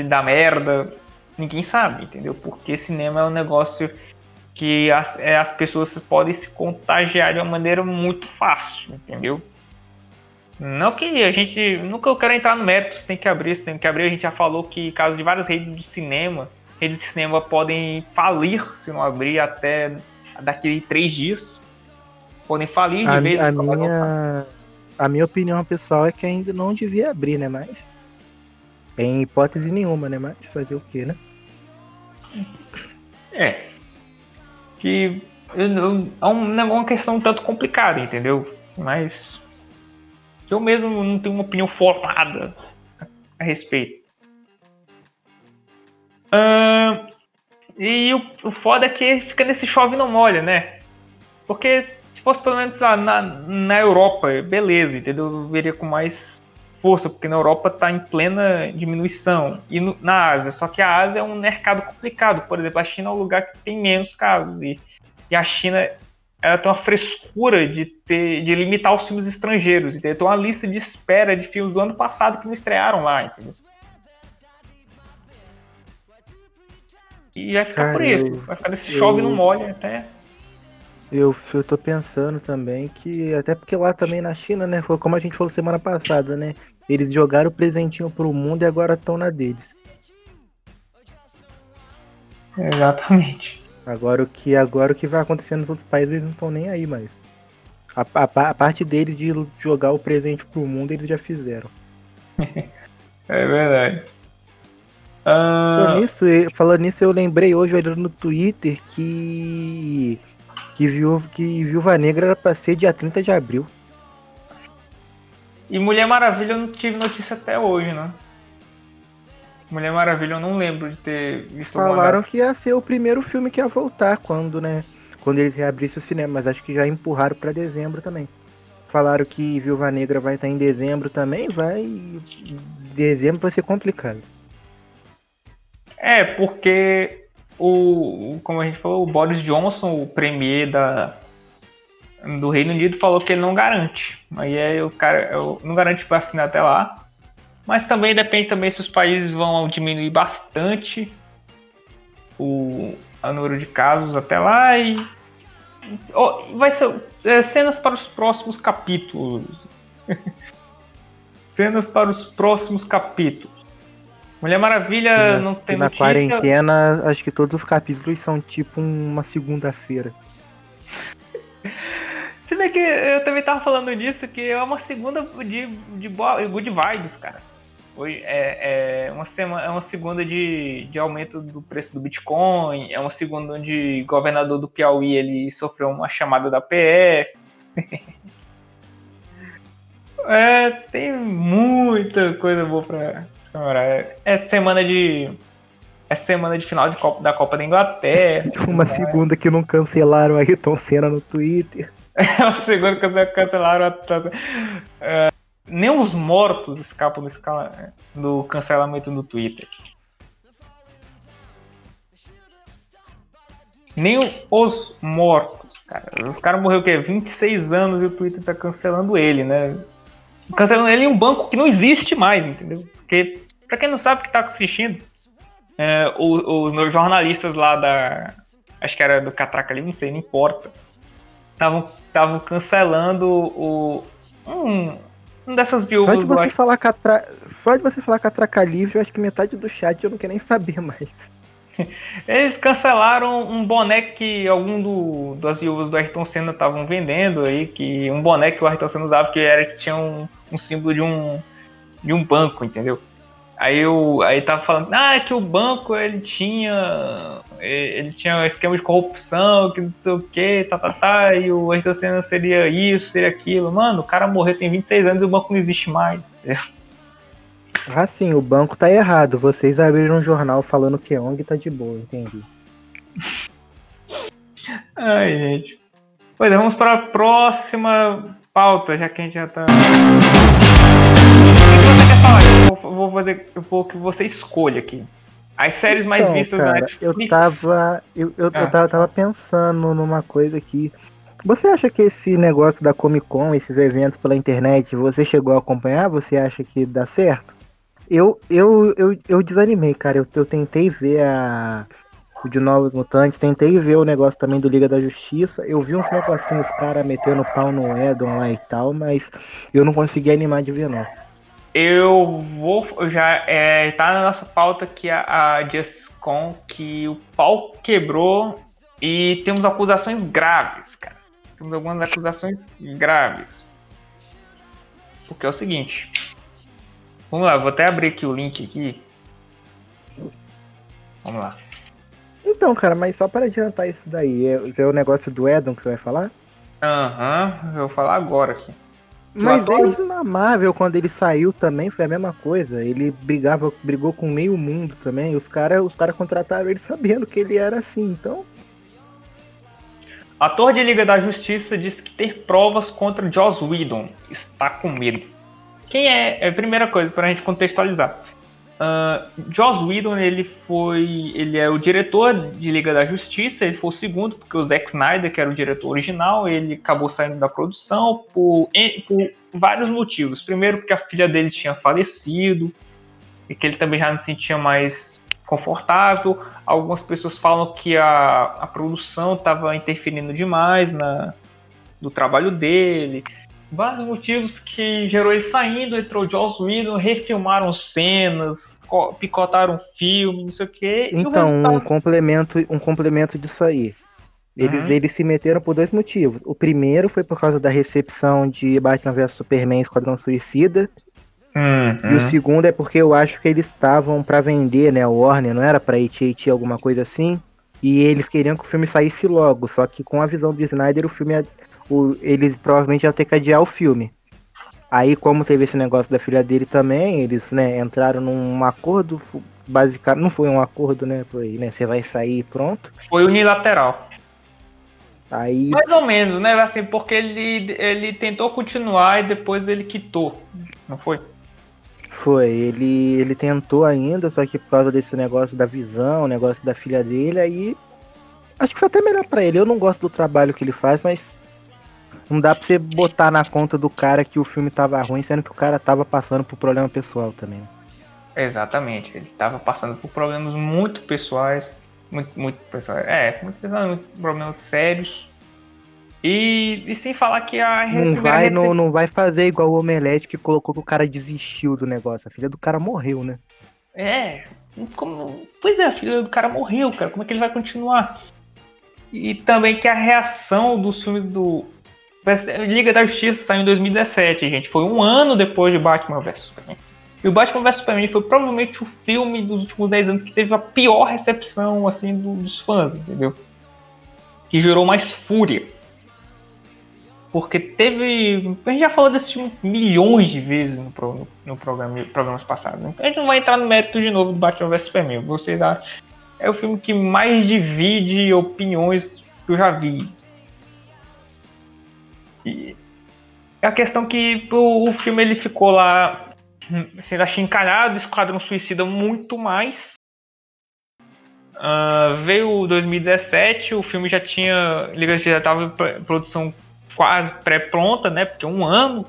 dar merda, ninguém sabe, entendeu? Porque cinema é um negócio que as, é, as pessoas podem se contagiar de uma maneira muito fácil, entendeu? Não que a gente. Nunca eu quero entrar no mérito, se tem que abrir, se tem que abrir. A gente já falou que, caso de várias redes do cinema, redes de cinema podem falir se não abrir até daqui três dias. Podem falir de
a,
vez
quando. Minha a minha opinião pessoal é que ainda não devia abrir, né? Mas. Em hipótese nenhuma, né? Mas fazer o quê, né?
É. Que é uma questão tanto complicada, entendeu? Mas eu mesmo não tenho uma opinião formada a respeito. Uh, e o, o foda é que fica nesse chove não molha, né? Porque se fosse pelo menos lá na, na Europa, beleza, entendeu? Eu veria com mais força, porque na Europa está em plena diminuição. E no, na Ásia, só que a Ásia é um mercado complicado. Por exemplo, a China é um lugar que tem menos casos. E, e a China ela tem uma frescura de, ter, de limitar os filmes estrangeiros. Entendeu? Tem uma lista de espera de filmes do ano passado que não estrearam lá, entendeu? E vai ficar por isso. Vai ficar nesse chove não molha até.
Eu, eu tô pensando também que, até porque lá também na China, né, foi como a gente falou semana passada, né, eles jogaram o presentinho pro mundo e agora estão na deles.
Exatamente.
Agora o que agora o que vai acontecer nos outros países eles não estão nem aí mais. A, a, a, parte deles de jogar o presente pro mundo eles já fizeram.
é verdade.
Uh... Falando, nisso, falando nisso, eu lembrei hoje, olhando no Twitter, que. Que, viu, que Viúva Negra era pra ser dia 30 de abril.
E Mulher Maravilha eu não tive notícia até hoje, né? Mulher Maravilha eu não lembro de ter visto
Falaram que ia ser o primeiro filme que ia voltar quando, né? Quando eles reabrissem o cinema, mas acho que já empurraram para dezembro também. Falaram que Viúva Negra vai estar em dezembro também, vai. Dezembro vai ser complicado.
É, porque o. Como a gente falou, o Boris Johnson, o premier da, do Reino Unido, falou que ele não garante. Aí é, o cara não garante vacina até lá. Mas também depende também se os países vão diminuir bastante o, a número de casos até lá e oh, vai ser é, cenas para os próximos capítulos. cenas para os próximos capítulos. Mulher Maravilha não tem
na notícia. Na quarentena, acho que todos os capítulos são tipo uma segunda-feira.
Se bem que eu também tava falando nisso, que é uma segunda de, de boa, good vibes, cara. Foi, é, é, uma semana, é uma segunda de, de aumento do preço do Bitcoin, é uma segunda onde o governador do Piauí ele sofreu uma chamada da PF. é, tem muita coisa boa pra se comemorar. É, é semana de. É semana de final de Copa, da Copa da Inglaterra.
Uma né? segunda que não cancelaram a Ayrton Senna no Twitter.
É uma segunda que cancelaram a. É, nem os mortos escapam do, do cancelamento do Twitter. Nem os mortos, cara. Os caras morreram o quê? 26 anos e o Twitter tá cancelando ele, né? Cancelando ele em um banco que não existe mais, entendeu? Porque, pra quem não sabe que tá assistindo, é, os, os jornalistas lá da. Acho que era do Catraca ali, não sei, não importa. Estavam cancelando o, um, dessas viúvas.
Só de você falar catra... Só de você falar catraca livre, eu acho que metade do chat eu não quero nem saber mais.
Eles cancelaram um boné que algum do, das viúvas do Ayrton Senna estavam vendendo aí, que um boné que o Ayrton Senna usava que era que tinha um, um símbolo de um de um banco, entendeu? Aí eu aí tava falando, ah, é que o banco ele tinha ele tinha um esquema de corrupção, que não sei o que, tá, tá, tá, e o Ayrton Senna seria isso, seria aquilo. Mano, o cara morreu tem 26 anos e o banco não existe mais.
Ah, sim, o banco tá errado. Vocês abriram um jornal falando que a ONG tá de boa, entendi.
Ai, gente. Pois é, vamos para a próxima pauta, já que a gente já tá vou, vou fazer eu vou que você escolha aqui. As séries mais então, vistas cara, da Netflix.
Eu tava. Eu, eu, ah. eu tava, tava pensando numa coisa aqui. Você acha que esse negócio da Comic Con, esses eventos pela internet, você chegou a acompanhar? Você acha que dá certo? Eu, eu, eu, eu desanimei, cara. Eu, eu tentei ver a, o de Novos Mutantes, tentei ver o negócio também do Liga da Justiça. Eu vi uns negocinhos, os caras metendo pau no Edon lá e tal, mas eu não consegui animar de ver, não.
Eu vou. Já é, tá na nossa pauta aqui a, a JustCon que o pau quebrou e temos acusações graves, cara. Temos algumas acusações graves. Porque é o seguinte. Vamos lá, vou até abrir aqui o link aqui. Vamos lá.
Então, cara, mas só para adiantar isso daí, é, é o negócio do Edon que você vai falar?
Aham, uhum, eu vou falar agora aqui.
Mas desde na Marvel, quando ele saiu também, foi a mesma coisa. Ele brigava, brigou com meio mundo também. Os caras os cara contrataram ele sabendo que ele era assim, então.
Ator de Liga da Justiça disse que ter provas contra Joss Whedon está com medo. Quem é? É a primeira coisa para a gente contextualizar. Uh, Joss Whedon ele foi, ele é o diretor de Liga da Justiça, ele foi o segundo porque o Zack Snyder, que era o diretor original, ele acabou saindo da produção por, por vários motivos. Primeiro porque a filha dele tinha falecido e que ele também já não se sentia mais confortável. Algumas pessoas falam que a, a produção estava interferindo demais na, no trabalho dele vários motivos que gerou ele saindo, entrou Joss Whedon, refilmaram cenas, picotaram filme, não sei o quê.
Então, resultado... um complemento, um complemento disso aí. Eles, uhum. eles se meteram por dois motivos. O primeiro foi por causa da recepção de Batman vs Superman Esquadrão Suicida, Uhum. E o segundo é porque eu acho que eles estavam para vender, né? O Warner, não era pra AT&T alguma coisa assim. E eles queriam que o filme saísse logo. Só que com a visão do Snyder, o filme, o, eles provavelmente iam ter que adiar o filme. Aí, como teve esse negócio da filha dele também, eles, né, entraram num acordo, basicamente, não foi um acordo, né, foi, né, você vai sair pronto.
Foi unilateral. Aí... Mais ou menos, né, assim, porque ele, ele tentou continuar e depois ele quitou, não foi?
Foi, ele, ele tentou ainda, só que por causa desse negócio da visão, negócio da filha dele, aí acho que foi até melhor para ele. Eu não gosto do trabalho que ele faz, mas não dá pra você botar na conta do cara que o filme tava ruim, sendo que o cara tava passando por problema pessoal também.
Exatamente, ele tava passando por problemas muito pessoais, muito, muito pessoais, é, muito pessoais, muito problemas sérios. E, e sem falar que a
não vai, não, não vai fazer igual o Omelete que colocou que o cara desistiu do negócio. A filha do cara morreu, né?
É, como... pois é, a filha do cara morreu, cara. Como é que ele vai continuar? E também que a reação dos filmes do Liga da Justiça saiu em 2017, gente. Foi um ano depois de Batman vs Superman. E o Batman vs Superman foi provavelmente o filme dos últimos 10 anos que teve a pior recepção assim dos fãs, entendeu? Que gerou mais fúria. Porque teve. A gente já falou desse filme milhões de vezes no, pro, no programa, programas passados. Então a gente não vai entrar no mérito de novo do Batman vs Superman. Vocês acham? É o filme que mais divide opiniões que eu já vi. E a questão que o, o filme ele ficou lá hum, sendo achincalhado, Esquadrão Suicida muito mais. Uh, veio 2017, o filme já tinha. Liga já estava em produção quase pré-pronta, né? Porque um ano.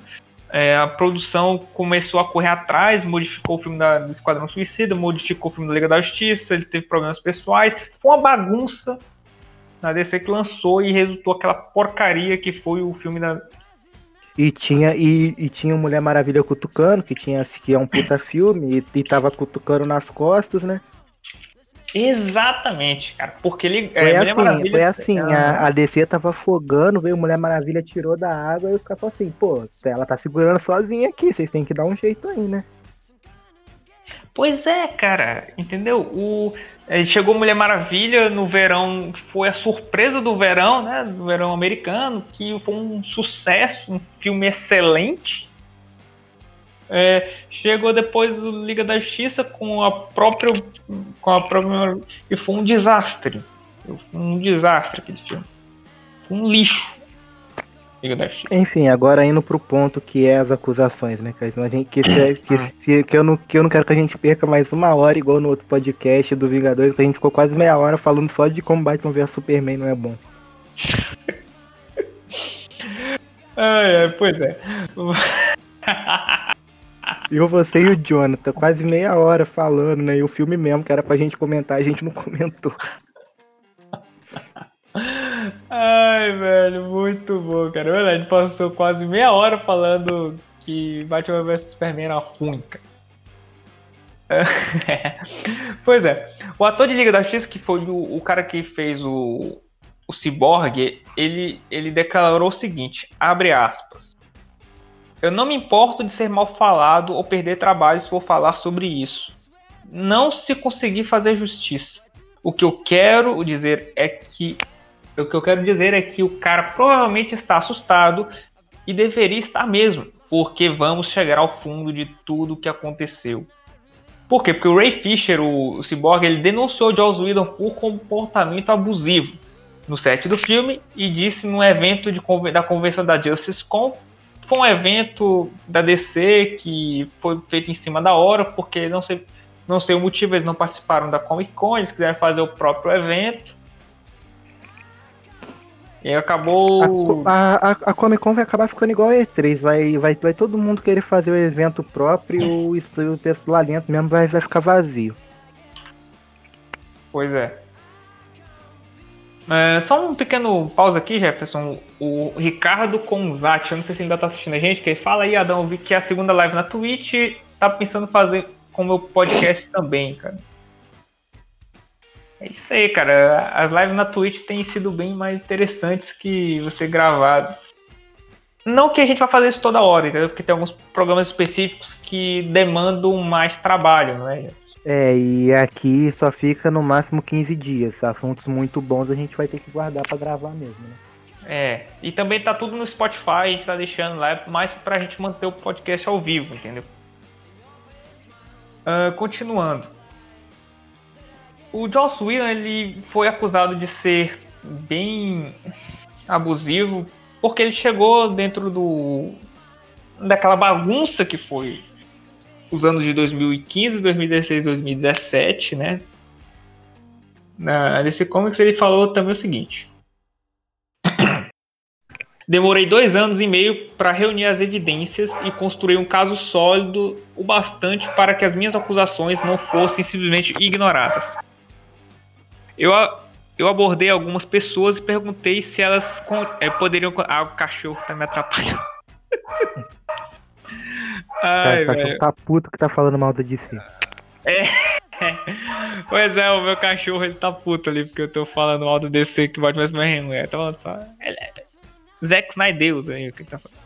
É, a produção começou a correr atrás, modificou o filme da, do Esquadrão Suicida, modificou o filme da Liga da Justiça, ele teve problemas pessoais. Foi uma bagunça na DC que lançou e resultou aquela porcaria que foi o filme da.
E tinha, e, e tinha Mulher Maravilha cutucando, que tinha que é um puta filme, e, e tava cutucando nas costas, né?
Exatamente, cara. Porque ele.
É, foi é, assim, foi assim a, a, DC tava afogando, veio Mulher Maravilha, tirou da água e os caras assim, pô, ela tá segurando sozinha aqui, vocês têm que dar um jeito aí, né?
Pois é, cara, entendeu? O, chegou Mulher Maravilha no verão, foi a surpresa do verão, né? Do verão americano, que foi um sucesso, um filme excelente. É, chegou depois o Liga da Justiça com a própria. Com a própria e foi um desastre. Foi um desastre aquele filme. Foi um lixo.
Enfim, agora indo pro ponto que é as acusações, né, cara? A gente, que, se, que, se, que, eu não, que eu não quero que a gente perca mais uma hora, igual no outro podcast do Vingadores, que a gente ficou quase meia hora falando só de como Batman vs Superman não é bom.
ai, ai, pois é.
Eu, você e o Jonathan, quase meia hora falando, né? E o filme mesmo, que era pra gente comentar, a gente não comentou.
Ai, velho, muito bom, cara. A gente passou quase meia hora falando que Batman vs Superman era ruim, cara. pois é. O ator de Liga da Justiça, que foi o, o cara que fez o, o Cyborg, ele, ele declarou o seguinte, abre aspas. Eu não me importo de ser mal falado ou perder trabalho se for falar sobre isso. Não se conseguir fazer justiça. O que eu quero dizer é que o que eu quero dizer é que o cara provavelmente está assustado e deveria estar mesmo, porque vamos chegar ao fundo de tudo o que aconteceu. Por quê? Porque o Ray Fisher, o, o Cyborg, ele denunciou Joss Whedon por comportamento abusivo no set do filme e disse num evento de, da convenção da Justice Con, foi um evento da DC que foi feito em cima da hora, porque não sei, não sei o motivo, eles não participaram da Comic Con, eles quiseram fazer o próprio evento e acabou.
A, a, a, Comic Con vai acabar ficando igual a E3. Vai, vai, vai todo mundo querer fazer o evento próprio e o, o pessoal lá dentro mesmo vai, vai ficar vazio.
Pois é. é. Só um pequeno pausa aqui, Jefferson. O Ricardo Conzati, eu não sei se ainda tá assistindo a gente, que ele fala aí, Adão, eu vi que é a segunda live na Twitch, tá pensando em fazer com o meu podcast também, cara. É isso aí, cara. As lives na Twitch têm sido bem mais interessantes que você gravar. Não que a gente vai fazer isso toda hora, entendeu? Porque tem alguns programas específicos que demandam mais trabalho, não é?
É, e aqui só fica no máximo 15 dias. Assuntos muito bons a gente vai ter que guardar para gravar mesmo, né?
É, e também tá tudo no Spotify, a gente tá deixando lá, mais pra gente manter o podcast ao vivo, entendeu? Uh, continuando. O Joss Whedon, ele foi acusado de ser bem abusivo porque ele chegou dentro do daquela bagunça que foi os anos de 2015, 2016, 2017, né? Na, nesse comics ele falou também o seguinte: Demorei dois anos e meio para reunir as evidências e construir um caso sólido o bastante para que as minhas acusações não fossem simplesmente ignoradas. Eu eu abordei algumas pessoas e perguntei se elas é, poderiam. Ah, o cachorro tá me atrapalhando.
Ai, o cachorro tá puto que tá falando mal da DC.
É. Pois é, o meu cachorro ele tá puto ali porque eu tô falando mal do DC que pode mais minha mulher. Tá falando só. Ele é... Zack Snyder aí, o que tá falando.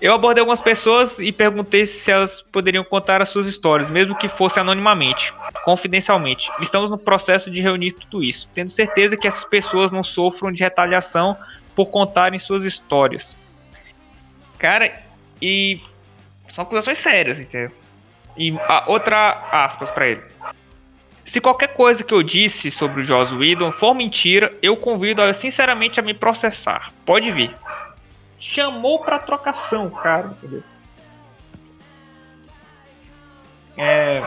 Eu abordei algumas pessoas e perguntei se elas poderiam contar as suas histórias, mesmo que fosse anonimamente, confidencialmente. Estamos no processo de reunir tudo isso, tendo certeza que essas pessoas não sofram de retaliação por contarem suas histórias. Cara, e são acusações sérias, entendeu? E a outra aspas para ele. Se qualquer coisa que eu disse sobre o Joss Whedon for mentira, eu convido a sinceramente a me processar. Pode vir chamou para trocação, cara, entendeu? É,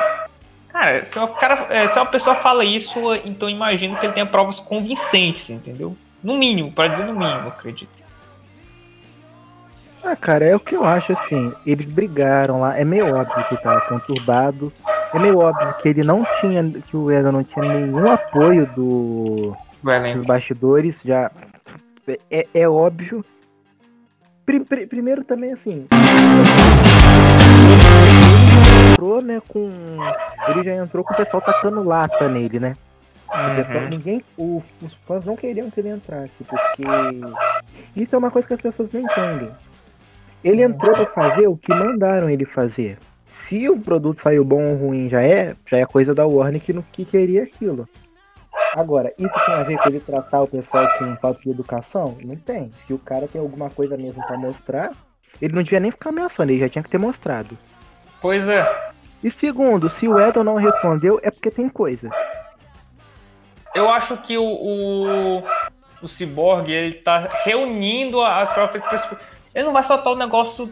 cara, se uma, cara, é, se uma pessoa fala isso, então imagino que ele tenha provas convincentes, entendeu? No mínimo, para dizer no mínimo, acredito.
Ah, cara, é o que eu acho assim. Eles brigaram lá. É meio óbvio que tá conturbado. É meio óbvio que ele não tinha. Que o Eda não tinha nenhum apoio do, dos bastidores. Já. É, é óbvio primeiro também assim. Ele já entrou, né, com. Ele já entrou com o pessoal tacando lata nele, né? Uhum. Pessoal, ninguém, o, os fãs não queriam que ele entrasse, porque isso é uma coisa que as pessoas não entendem. Ele entrou para fazer o que mandaram ele fazer. Se o produto saiu bom ou ruim já é, já é coisa da Warner que, que queria aquilo. Agora, isso tem a ver com ele tratar o pessoal com falta de educação? Não tem. Se o cara tem alguma coisa mesmo para mostrar, ele não devia nem ficar ameaçando, ele já tinha que ter mostrado.
Pois é.
E segundo, se o Edon não respondeu, é porque tem coisa.
Eu acho que o, o, o Cyborg, ele tá reunindo as próprias pessoas. Ele não vai soltar o negócio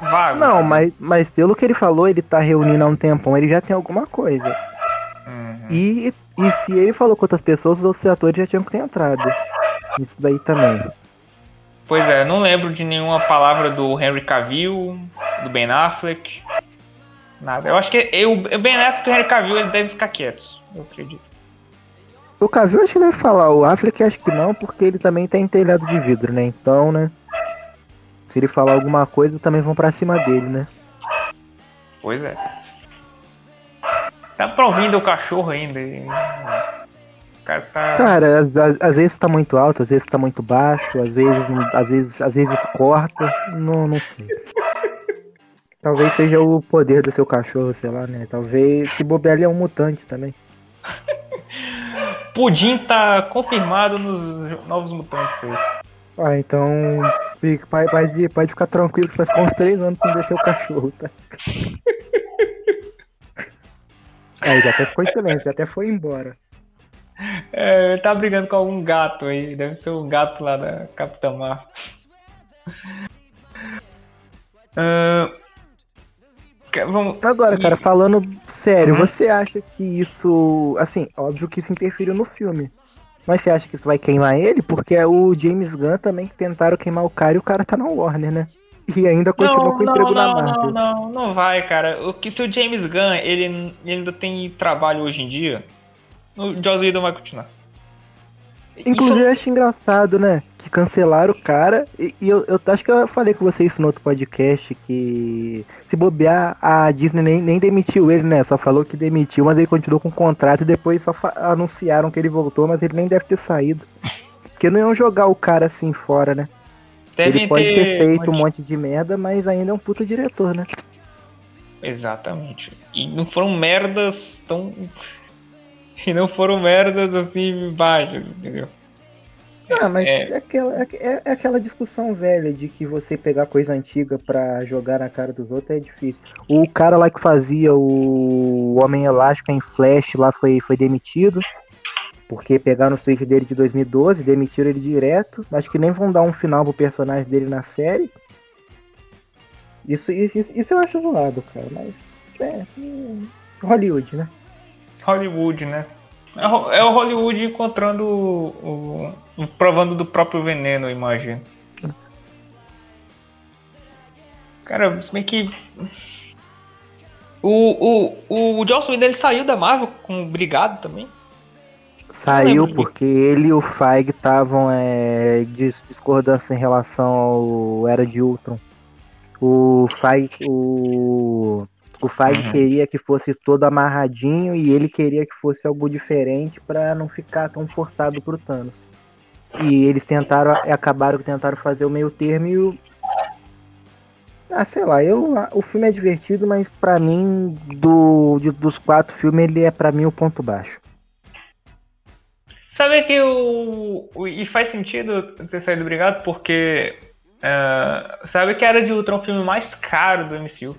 vago.
Não, mas, mas pelo que ele falou, ele tá reunindo há um tempão, ele já tem alguma coisa. Uhum. E e se ele falou com outras pessoas, os outros atores já tinham que ter entrado. Isso daí também.
Pois é, não lembro de nenhuma palavra do Henry Cavill, do Ben Affleck. Nada. Eu acho que eu, o Ben Affleck e o Henry Cavill eles devem ficar quietos, eu acredito.
O Cavill acho que deve falar, o Affleck acho que não, porque ele também tem telhado de vidro, né? Então, né? Se ele falar alguma coisa, também vão pra cima dele, né?
Pois é. Tá pra ouvindo o cachorro ainda.
Cara, tá... Cara às, às, vezes tá muito alto, às vezes tá muito baixo, às vezes, às vezes, às vezes corta. Não, não sei. Talvez seja o poder do seu cachorro, sei lá, né? Talvez se bobear ele é um mutante também.
Pudim tá confirmado nos novos mutantes aí.
Ah, então pode, pode, pode ficar tranquilo que vai ficar uns três anos sem ver seu cachorro, tá? É, já até ficou em silêncio, já até foi embora.
É, ele tá brigando com algum gato aí, deve ser o gato lá da Capitã Mar.
Uh, vamos... Agora, cara, falando sério, uhum. você acha que isso. Assim, óbvio que isso interferiu no filme. Mas você acha que isso vai queimar ele? Porque é o James Gunn também tentaram queimar o cara e o cara tá na Warner, né? E ainda continua não, com o emprego
não,
na
Marvel. Não, não, não vai, cara. O que se o James Gunn ele, ele ainda tem trabalho hoje em dia, o Joss Whedon vai continuar.
Inclusive isso... eu acho engraçado, né? Que cancelaram o cara. E, e eu, eu, acho que eu falei com você isso no outro podcast. Que se bobear, a Disney nem, nem demitiu ele, né? Só falou que demitiu, mas ele continuou com o contrato e depois só anunciaram que ele voltou, mas ele nem deve ter saído. Porque não iam jogar o cara assim fora, né? Ele pode ter, ter feito um monte de merda, mas ainda é um puta diretor, né?
Exatamente. E não foram merdas tão. E não foram merdas assim baixas, entendeu?
Ah, mas é... É, aquela, é, é, aquela discussão velha de que você pegar coisa antiga pra jogar na cara dos outros é difícil. O cara lá que fazia o Homem Elástico em Flash lá foi, foi demitido. Porque pegaram o tweet dele de 2012, demitiram ele direto. Acho que nem vão dar um final pro personagem dele na série. Isso, isso, isso eu acho zoado, cara. Mas é, é Hollywood, né?
Hollywood, né? É o Hollywood encontrando o, o, provando do próprio veneno, imagino. Cara, se bem que o, o, o Joss Whedon ele saiu da Marvel com Brigado também.
Saiu porque ele e o Feig estavam é, discordância em relação ao Era de Ultron. O Feig, o o Feig uhum. queria que fosse todo amarradinho e ele queria que fosse algo diferente para não ficar tão forçado pro Thanos. E eles tentaram, acabaram que tentaram fazer o meio termo e o. Ah, sei lá, eu, o filme é divertido, mas para mim, do, de, dos quatro filmes, ele é para mim o ponto baixo.
Sabe que o, o. E faz sentido ter saído obrigado, porque. Uh, sabe que Era de Ultron é o filme mais caro do MCU.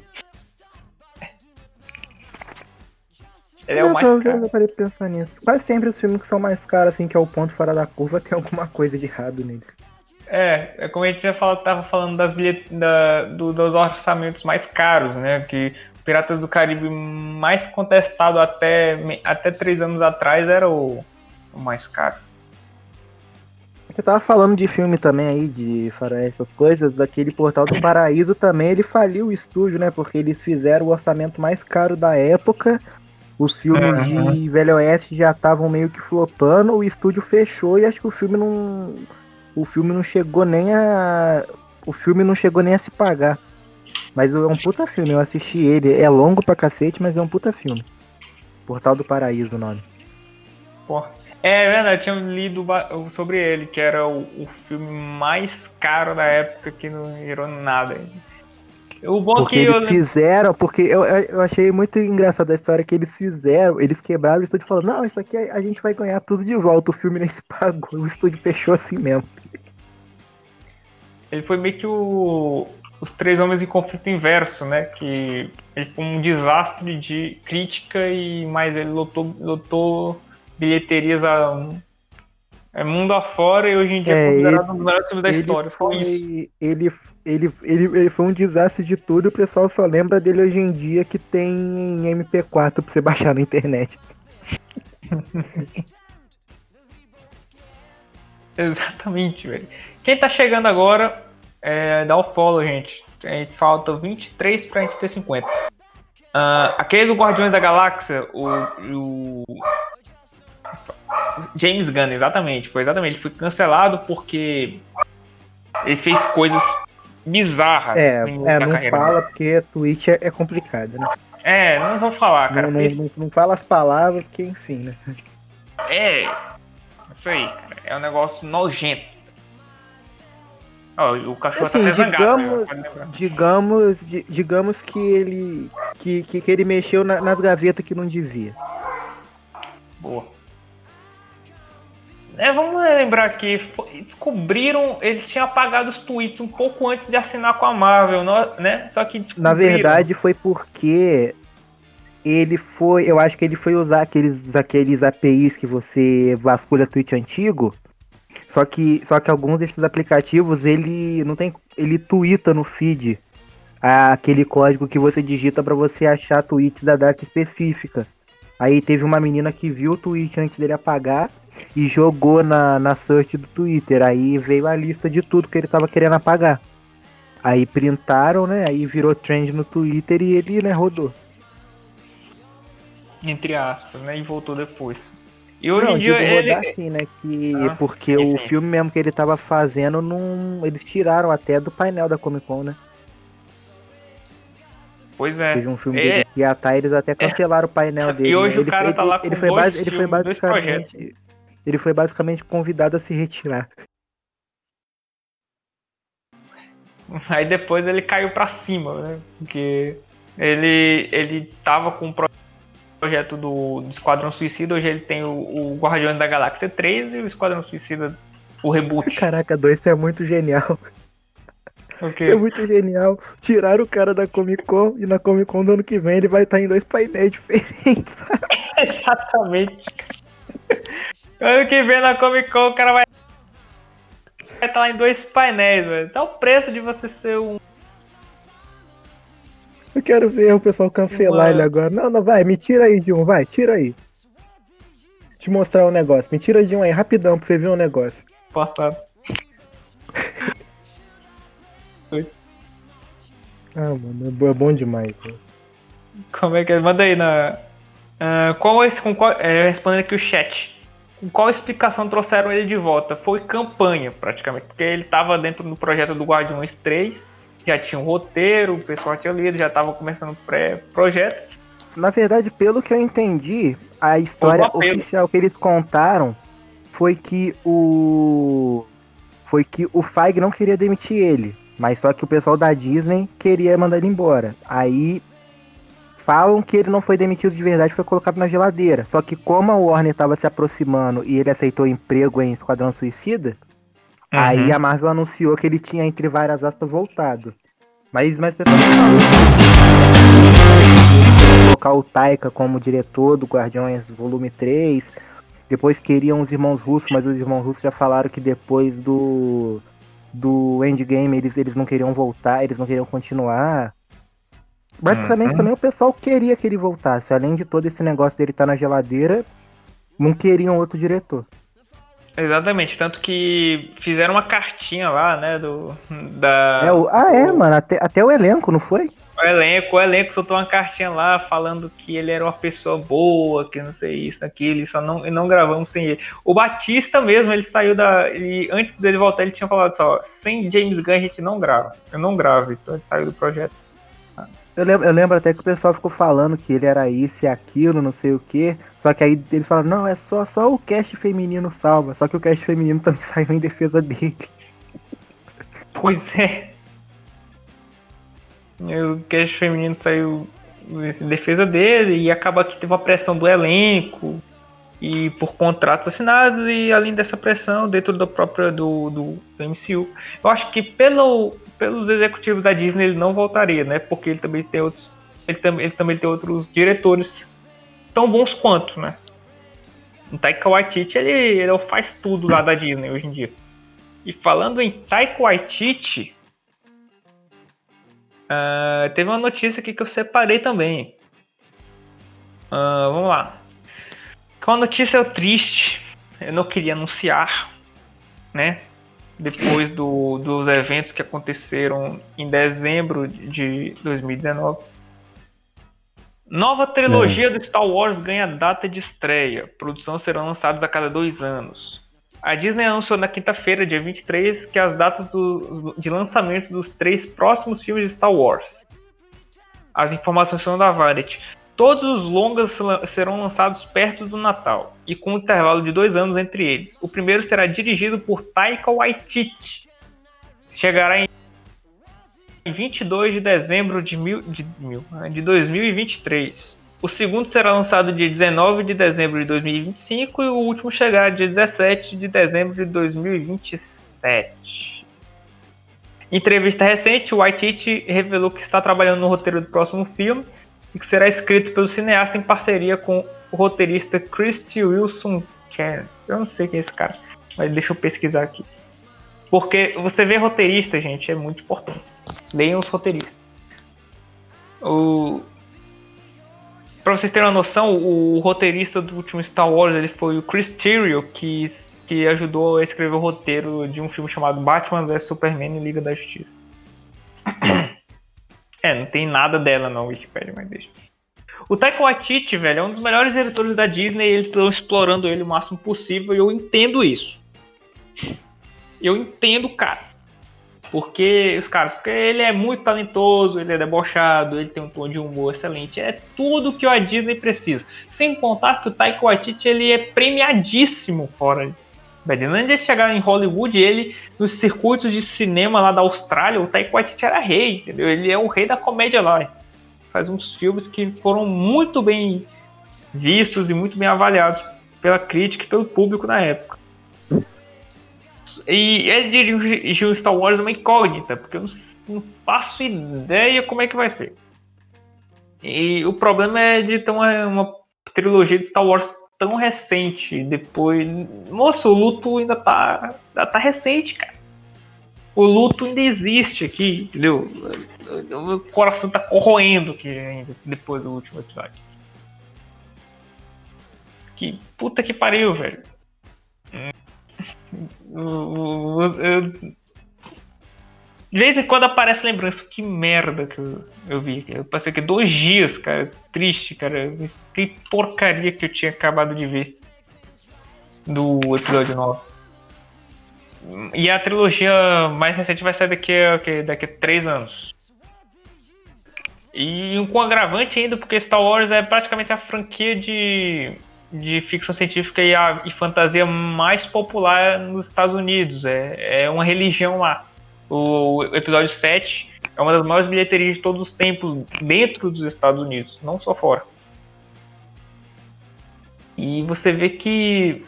Ele é o mais caro.
Eu parei pensar nisso. Quase sempre os filmes que são mais caros, assim, que é o ponto fora da curva, tem alguma coisa de errado neles.
É, é como a gente já falou, tava falando das bilhet... da, do, dos orçamentos mais caros, né? Que Piratas do Caribe mais contestado até, até três anos atrás era o, o mais caro.
Você tava falando de filme também aí, de faroeste, essas coisas, daquele Portal do Paraíso também, ele faliu o estúdio, né? Porque eles fizeram o orçamento mais caro da época os filmes uhum. de Velho Oeste já estavam meio que flopando, o estúdio fechou e acho que o filme não. O filme não chegou nem a. O filme não chegou nem a se pagar. Mas é um puta filme, eu assisti ele. É longo pra cacete, mas é um puta filme. Portal do Paraíso o nome.
Porra. É verdade, tinha lido sobre ele, que era o, o filme mais caro da época que não virou nada.
O bom porque que eles eu... fizeram, porque eu, eu achei muito engraçada a história que eles fizeram, eles quebraram o estúdio falando, não, isso aqui a gente vai ganhar tudo de volta, o filme nem se pagou, o estúdio fechou assim mesmo.
Ele foi meio que o, os três homens em conflito inverso, né? Que ele foi um desastre de crítica e mais ele lotou, lotou bilheterias a é mundo afora e hoje em dia é, é considerado esse, um dos melhores filmes da história. Foi,
isso. Ele, ele, ele, ele foi um desastre de tudo e o pessoal só lembra dele hoje em dia que tem em MP4 pra você baixar na internet.
Exatamente, velho. Quem tá chegando agora, é, dá o follow, gente falta 23 pra gente ter 50. Uh, ah, aquele do Guardiões da Galáxia, o, o James Gunn, exatamente. Foi exatamente. Ele foi cancelado porque ele fez coisas bizarras.
É, é não carreira. fala porque Twitch é, é complicado, né?
É, não vou falar, cara.
Não, não, não, fala as palavras, porque enfim, né?
É, isso aí, cara. É um negócio nojento. Oh, o cachorro tá assim, tá
digamos, zangado, digamos, digamos que ele que, que, que ele mexeu na, nas gavetas que não devia.
Boa. É, vamos lembrar que descobriram, ele tinha apagado os tweets um pouco antes de assinar com a Marvel, né? Só que
Na verdade foi porque ele foi, eu acho que ele foi usar aqueles, aqueles APIs que você vasculha tweet antigo. Só que, só que alguns desses aplicativos ele não tem, ele twitta no feed aquele código que você digita para você achar tweets da data específica. Aí teve uma menina que viu o tweet antes dele apagar e jogou na, na search do Twitter. Aí veio a lista de tudo que ele tava querendo apagar. Aí printaram, né? Aí virou trend no Twitter e ele, né, rodou.
Entre aspas, né? E voltou depois.
E hoje não, em dia ele... rodar sim, né? Que, ah, porque sim, o filme mesmo que ele tava fazendo, não, eles tiraram até do painel da Comic Con, né?
Pois é.
Teve um filme é... dele que a eles até é. cancelaram é. o painel dele.
E hoje né? o cara ele, tá lá com ele foi, dois ele foi basicamente
ele foi basicamente convidado a se retirar.
Aí depois ele caiu para cima, né? Porque ele, ele tava com o projeto do, do Esquadrão Suicida, hoje ele tem o, o Guardiões da Galáxia 3 e o Esquadrão Suicida, o reboot.
Caraca, dois é muito genial. Okay. É muito genial. Tirar o cara da Comic Con e na Comic Con do ano que vem ele vai estar em dois painéis diferentes.
Exatamente. Ano que vem na Comic Con o cara vai vai estar lá em dois painéis, velho. Esse é o preço de você ser um.
Eu quero ver o pessoal cancelar ele agora. Não, não, vai, me tira aí de um, vai, tira aí. Te mostrar um negócio. Me tira de um aí, rapidão, pra você ver um negócio.
Passado.
ah, mano, é bom demais. Véio.
Como é que é? Manda aí na. Uh, qual é esse. Com qual, é, respondendo aqui o chat com qual explicação trouxeram ele de volta? Foi campanha, praticamente, porque ele estava dentro do projeto do Guardiões 3, já tinha um roteiro, o pessoal tinha lido, já estava começando o pré-projeto.
Na verdade, pelo que eu entendi, a história oficial que eles contaram foi que o foi que o Feig não queria demitir ele, mas só que o pessoal da Disney queria mandar ele embora. Aí falam que ele não foi demitido de verdade, foi colocado na geladeira. Só que como a Warner estava se aproximando e ele aceitou emprego em Esquadrão Suicida, uhum. aí a Marvel anunciou que ele tinha, entre várias aspas, voltado. Mas mais pessoas colocar o Taika como diretor do Guardiões Volume 3. Depois queriam os irmãos russos, mas os irmãos russos já falaram que depois do do Endgame eles, eles não queriam voltar, eles não queriam continuar. Basicamente uhum. também o pessoal queria que ele voltasse. Além de todo esse negócio dele estar tá na geladeira, não queriam outro diretor.
Exatamente, tanto que fizeram uma cartinha lá, né, do... Da...
É, o, ah, é, mano, até, até o elenco, não foi?
O elenco, o elenco soltou uma cartinha lá falando que ele era uma pessoa boa, que não sei isso, aquilo, e só não, não gravamos sem ele. O Batista mesmo, ele saiu da. Ele, antes dele voltar, ele tinha falado só, sem James Gunn a gente não grava. Eu não gravo, então ele saiu do projeto.
Eu lembro, eu lembro até que o pessoal ficou falando que ele era isso e aquilo, não sei o que. Só que aí eles falaram, não, é só, só o cast feminino salva. Só que o cast feminino também saiu em defesa dele.
Pois é. O cast feminino saiu em defesa dele e acaba que teve uma pressão do elenco e por contratos assinados e além dessa pressão dentro da própria do, do, do MCU. Eu acho que pelo, pelos executivos da Disney ele não voltaria, né? Porque ele também tem outros ele, tam, ele também tem outros diretores tão bons quanto, né? O Taika Waititi ele, ele faz tudo lá da Disney hoje em dia. E falando em Taika Waititi, uh, teve uma notícia aqui que eu separei também. Uh, vamos lá. Com a notícia triste, eu não queria anunciar, né? Depois do, dos eventos que aconteceram em dezembro de 2019. Nova trilogia do Star Wars ganha data de estreia. Produção serão lançadas a cada dois anos. A Disney anunciou na quinta-feira, dia 23, que as datas do, de lançamento dos três próximos filmes de Star Wars. As informações são da Variety. Todos os longas serão lançados perto do Natal e com um intervalo de dois anos entre eles. O primeiro será dirigido por Taika Waititi. Chegará em 22 de dezembro de, mil, de, mil, né, de 2023. O segundo será lançado dia 19 de dezembro de 2025 e o último chegará dia 17 de dezembro de 2027. Em entrevista recente, Waititi revelou que está trabalhando no roteiro do próximo filme e que será escrito pelo cineasta em parceria com o roteirista Christy Wilson Kent. Eu não sei quem é esse cara, mas deixa eu pesquisar aqui. Porque você vê roteirista, gente, é muito importante. Leiam os roteiristas. O... Pra vocês terem uma noção, o roteirista do último Star Wars ele foi o Chris Terrio, que, que ajudou a escrever o roteiro de um filme chamado Batman vs Superman e Liga da Justiça. É, não tem nada dela na Wikipedia, mas deixa. O Taika Waititi, velho, é um dos melhores diretores da Disney e eles estão explorando ele o máximo possível e eu entendo isso. Eu entendo cara. Porque os caras, porque ele é muito talentoso, ele é debochado, ele tem um tom de humor excelente, é tudo que a Disney precisa. Sem contar que o Taika Waititi ele é premiadíssimo fora Antes de chegar em Hollywood, ele, nos circuitos de cinema lá da Austrália, o Taika Waititi era rei, entendeu? Ele é o rei da comédia lá. Faz uns filmes que foram muito bem vistos e muito bem avaliados pela crítica e pelo público na época. E ele dirigiu Star Wars uma incógnita, porque eu não, não faço ideia como é que vai ser. E o problema é de ter uma, uma trilogia de Star Wars tão recente. Depois. Moço, o luto ainda tá. Ainda tá recente, cara. O luto ainda existe aqui, entendeu? O meu coração tá corroendo aqui ainda, depois do último episódio. Que puta que pariu, velho. Eu, de vez em quando aparece lembrança. Que merda que eu, eu vi. Eu passei aqui dois dias, cara. Triste, cara. Que porcaria que eu tinha acabado de ver. Do episódio 9. E a trilogia mais recente vai sair daqui a, daqui a três anos. E com agravante ainda, porque Star Wars é praticamente a franquia de, de ficção científica e, a, e fantasia mais popular nos Estados Unidos. É, é uma religião lá. O episódio 7 é uma das maiores bilheterias de todos os tempos dentro dos Estados Unidos, não só fora. E você vê que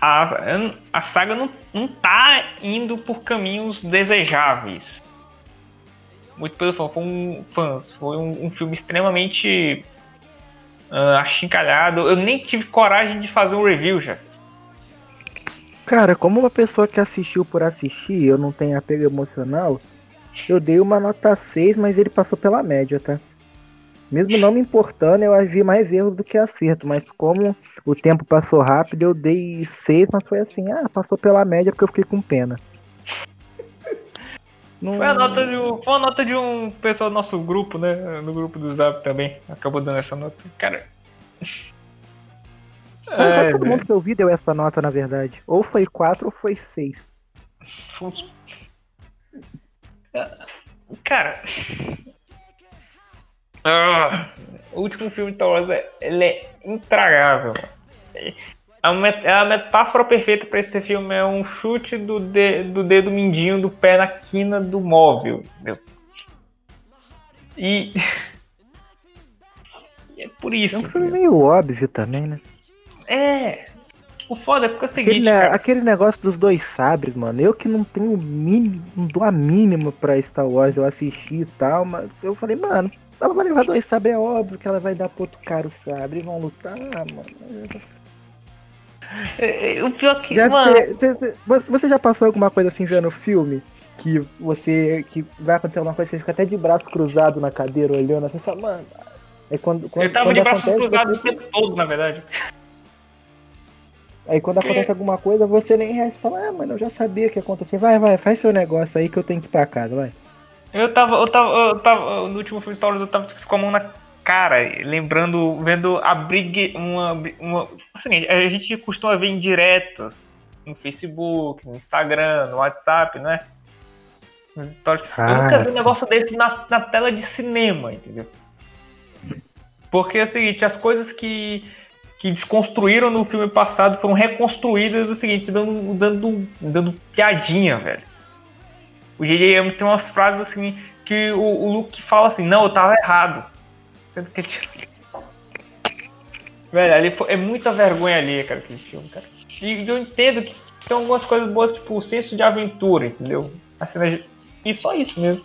a, a saga não, não tá indo por caminhos desejáveis. Muito pelo fã, foi um, fãs, foi um, um filme extremamente uh, achincalhado. Eu nem tive coragem de fazer um review já.
Cara, como uma pessoa que assistiu por assistir, eu não tenho apego emocional, eu dei uma nota 6, mas ele passou pela média, tá? Mesmo não me importando, eu vi mais erros do que acerto, mas como o tempo passou rápido, eu dei 6, mas foi assim, ah, passou pela média porque eu fiquei com pena.
Não... Foi, a nota de um, foi a nota de um pessoal do nosso grupo, né? No grupo do Zap também. Acabou dando essa nota. Cara.
É, todo mundo que eu vi deu essa nota, na verdade. Ou foi 4 ou foi 6.
Cara. Ah, o último filme de Star Wars é, ele é intragável. A, met a metáfora perfeita para esse filme é um chute do, de do dedo mindinho do pé na quina do móvel. Entendeu? E. e é por isso.
É um filme meio óbvio também, né?
É. O foda é porque é o seguinte.
Aquele, aquele, negócio dos dois sabres, mano. Eu que não tenho mínimo, não dou a mínima pra Star Wars, eu assisti e tal, mas eu falei, mano, ela vai levar dois sabres, é óbvio que ela vai dar pro outro cara o sabre e vão lutar, mano.
É, é, o pior que.
Já mano... Você, você já passou alguma coisa assim vendo filme? Que você. que vai acontecer alguma coisa, você fica até de braço cruzado na cadeira olhando assim, fala, mano. É quando, quando,
eu tava de braços cruzados o tempo todo, na verdade.
Aí quando acontece alguma coisa, você nem reage e fala, ah, mano, eu já sabia que ia acontecer. Vai, vai, faz seu negócio aí que eu tenho que ir pra casa, vai.
Eu tava, eu tava, eu tava, no último filme Star Wars eu tava com a mão na cara, lembrando, vendo a briga, uma, uma, assim, a gente costuma ver indiretas no Facebook, no Instagram, no WhatsApp, né? Ah, eu nunca vi um negócio desse na, na tela de cinema, entendeu? Porque é o seguinte, as coisas que que desconstruíram no filme passado foram reconstruídas o seguinte, dando, dando, dando piadinha, velho. O J.J. Abrams tem umas frases assim que o, o, Luke fala assim, não, eu tava errado. Sendo que ele. Velho, ali foi, é muita vergonha ali, cara, aquele filme, cara. E eu entendo que tem algumas coisas boas, tipo o senso de aventura, entendeu? A cena de... E só isso mesmo.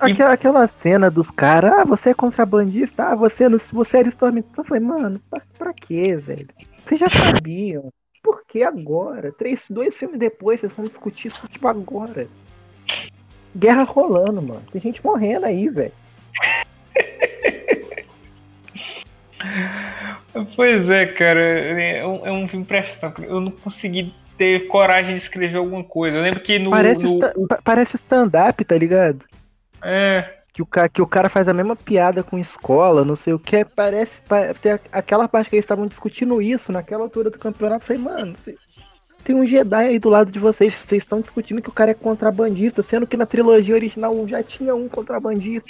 Aquela, aquela cena dos caras, ah, você é contrabandista, ah, você, não, você era Stormtrooper. Eu falei, mano, pra, pra quê, velho? Vocês já sabiam. Por que agora? Três, dois filmes depois, vocês vão discutir isso, tipo, agora. Guerra rolando, mano. Tem gente morrendo aí, velho.
Pois é, cara. É um, é um filme prestado. Eu não consegui ter coragem de escrever alguma coisa. Eu lembro que no.
Parece,
no...
Sta parece stand-up, tá ligado?
É.
Que o, cara, que o cara faz a mesma piada com escola, não sei o que. Parece. Tem aquela parte que eles estavam discutindo isso naquela altura do campeonato. Eu falei, mano, tem um Jedi aí do lado de vocês. Vocês estão discutindo que o cara é contrabandista, sendo que na trilogia original já tinha um contrabandista.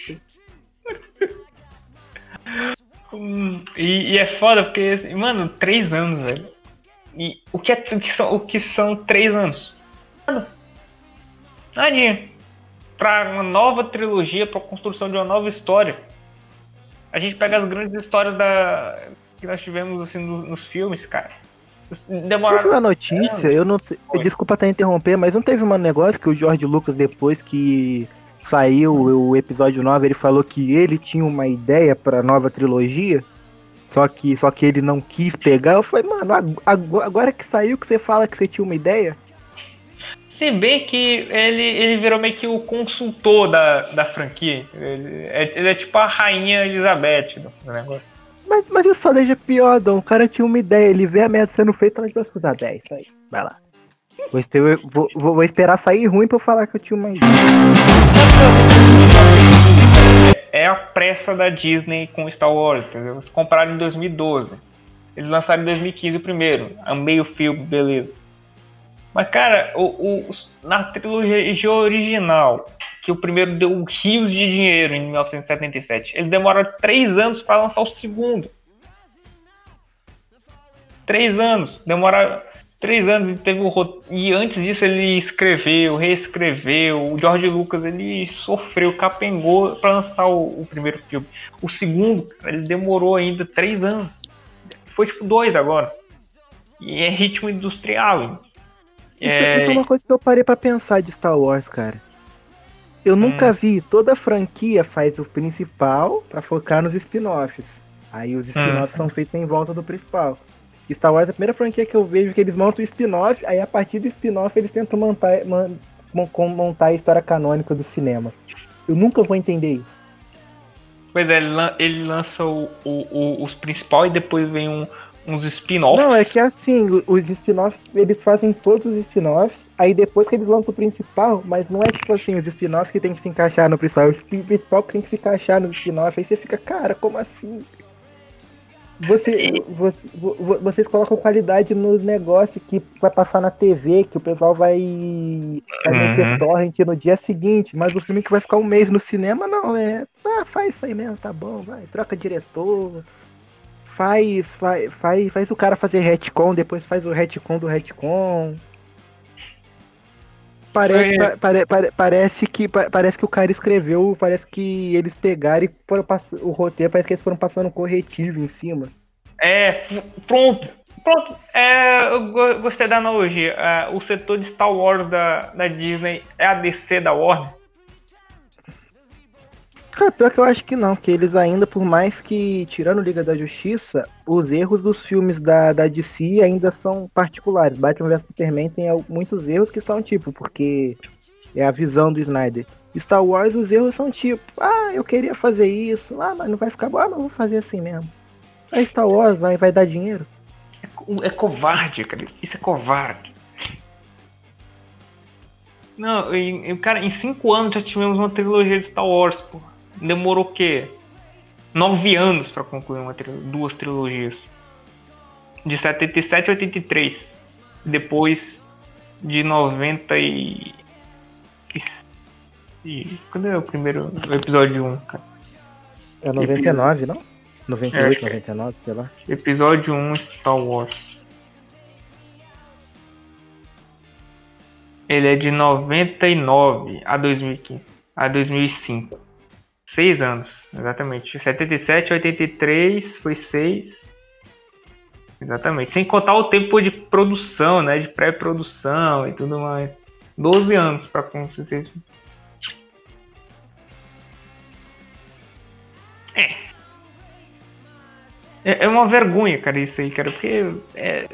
E, e, é foda porque, mano, três anos, velho. E o que, é, o que, são, o que são três anos? Nadinha. Pra uma nova trilogia, pra construção de uma nova história. A gente pega as grandes histórias da que nós tivemos assim no, nos filmes, cara.
Demoraram. Teve uma notícia, eu não sei. Foi. Desculpa até interromper, mas não teve um negócio que o George Lucas, depois que saiu o episódio 9, ele falou que ele tinha uma ideia pra nova trilogia. Só que, só que ele não quis pegar. Eu falei, mano, agora que saiu que você fala que você tinha uma ideia?
Se bem que ele, ele virou meio que o consultor da, da franquia. Ele é, ele é tipo a rainha Elizabeth do negócio.
Mas, mas isso só deixa pior, Dom. O cara tinha uma ideia, ele vê a merda sendo feita, mas vai usar 10. Isso aí. Vai lá. Vou, vou, vou, vou, esperar sair ruim pra eu falar que eu tinha uma ideia.
É a pressa da Disney com Star Wars, entendeu? Eles compraram em 2012. Eles lançaram em 2015 o primeiro. Amei o filme, beleza. Mas, cara, o, o, na trilogia original, que o primeiro deu rios de dinheiro em 1977, eles demoraram três anos para lançar o segundo. Três anos. Demoraram três anos e teve um E antes disso ele escreveu, reescreveu. O George Lucas ele sofreu, capengou para lançar o, o, primeiro filme. O segundo, ele demorou ainda três anos. Foi tipo dois agora. E é ritmo industrial.
Isso é... isso é uma coisa que eu parei para pensar de Star Wars, cara. Eu hum. nunca vi, toda a franquia faz o principal para focar nos spin-offs. Aí os spin-offs hum. são feitos em volta do principal. Star Wars é a primeira franquia que eu vejo que eles montam o spin-off, aí a partir do spin-off eles tentam montar, man, montar a história canônica do cinema. Eu nunca vou entender isso.
Pois é, ele lança o, o, o, os principais e depois vem um, uns spin-offs.
Não, é que assim, os spin-offs, eles fazem todos os spin-offs, aí depois que eles lançam o principal, mas não é tipo assim, os spin-offs que tem que se encaixar no principal, o principal que tem que se encaixar no spin-off, aí você fica, cara, como assim? Você, você, vocês colocam qualidade no negócio que vai passar na TV, que o pessoal vai, vai uhum. meter torrent no dia seguinte, mas o filme que vai ficar um mês no cinema, não, é. Ah, faz isso aí mesmo, tá bom, vai, troca diretor, faz, faz, faz, faz o cara fazer retcon, depois faz o retcon do retcon. Parece, pa, pare, pare, parece, que, parece que o cara escreveu, parece que eles pegaram e foram passando, o roteiro, parece que eles foram passando corretivo em cima.
É, pronto. Pronto, é, eu gostei da analogia. É, o setor de Star Wars da, da Disney é a DC da Warner.
Cara, pior que eu acho que não, que eles ainda, por mais que, tirando Liga da Justiça, os erros dos filmes da, da DC ainda são particulares. Batman vs Superman tem muitos erros que são tipo, porque é a visão do Snyder. Star Wars, os erros são tipo, ah, eu queria fazer isso, ah, mas não vai ficar bom, ah, mas vou fazer assim mesmo. A Star Wars vai, vai dar dinheiro?
É, é covarde, cara. Isso é covarde. Não, em, cara, em cinco anos já tivemos uma trilogia de Star Wars, porra demorou o quê? Nove anos para concluir uma, duas trilogias. De 77 a 83. Depois de 90 e. e cadê o primeiro episódio 1, cara?
É 99, não? 98, é, 99, sei lá.
Episódio 1 Star Wars. Ele é de 99 a 2015, a 2005. Seis anos, exatamente. 77, 83 foi seis. Exatamente. Sem contar o tempo de produção, né? De pré-produção e tudo mais. 12 anos para conseguir. É. é. É uma vergonha, cara, isso aí, cara. Porque. É...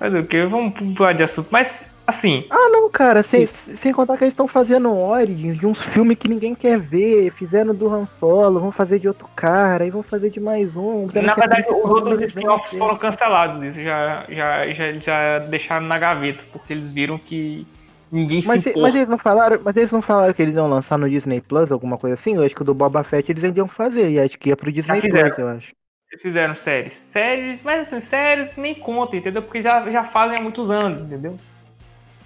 Fazer o quê? Vamos pular de assunto. Mas Assim.
Ah, não, cara, sem, sem contar que eles estão fazendo Origins de uns filmes que ninguém quer ver. Fizeram do Han Solo, vão fazer de outro cara, e vão fazer de mais um.
Na verdade, os outros spin-offs foram cancelados. Isso já, já, já, já deixaram na gaveta, porque eles viram que ninguém
mas,
se
mas eles não falaram Mas eles não falaram que eles iam lançar no Disney Plus, alguma coisa assim? Eu acho que o do Boba Fett eles ainda iam fazer, e acho que ia pro Disney Plus, eu acho.
Eles fizeram séries. Séries, mas assim, séries nem conta, entendeu? Porque já, já fazem há muitos anos, entendeu?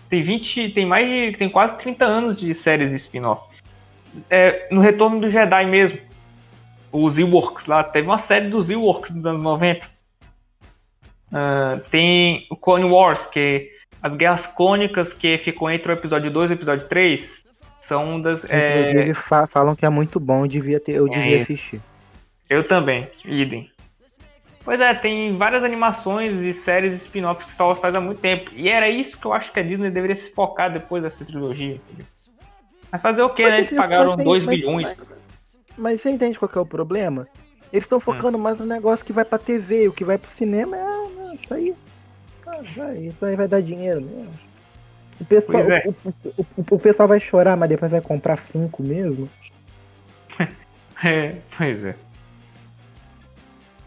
Tem 20, tem mais de, tem quase 30 anos de séries spin-off. É, no Retorno do Jedi mesmo. os Ewoks lá. Teve uma série dos Ewoks dos anos 90. Uh, tem o Clone Wars, que as guerras cônicas que ficam entre o episódio 2 e o episódio 3 são das.
É... falam que é muito bom, eu devia, ter, eu devia é. assistir.
Eu também, idem. Pois é, tem várias animações e séries spin-offs que Star Wars faz há muito tempo. E era isso que eu acho que a Disney deveria se focar depois dessa trilogia. Mas fazer o quê, né? Eles pagaram 2 bilhões.
Mas, mas, você entende qual é o problema? Eles estão focando hum. mais no negócio que vai pra TV, o que vai pro cinema é. isso aí. Ah, isso aí vai dar dinheiro mesmo. O pessoal, é. o, o, o, o, pessoal vai chorar, mas depois vai comprar Funko mesmo.
é, pois é.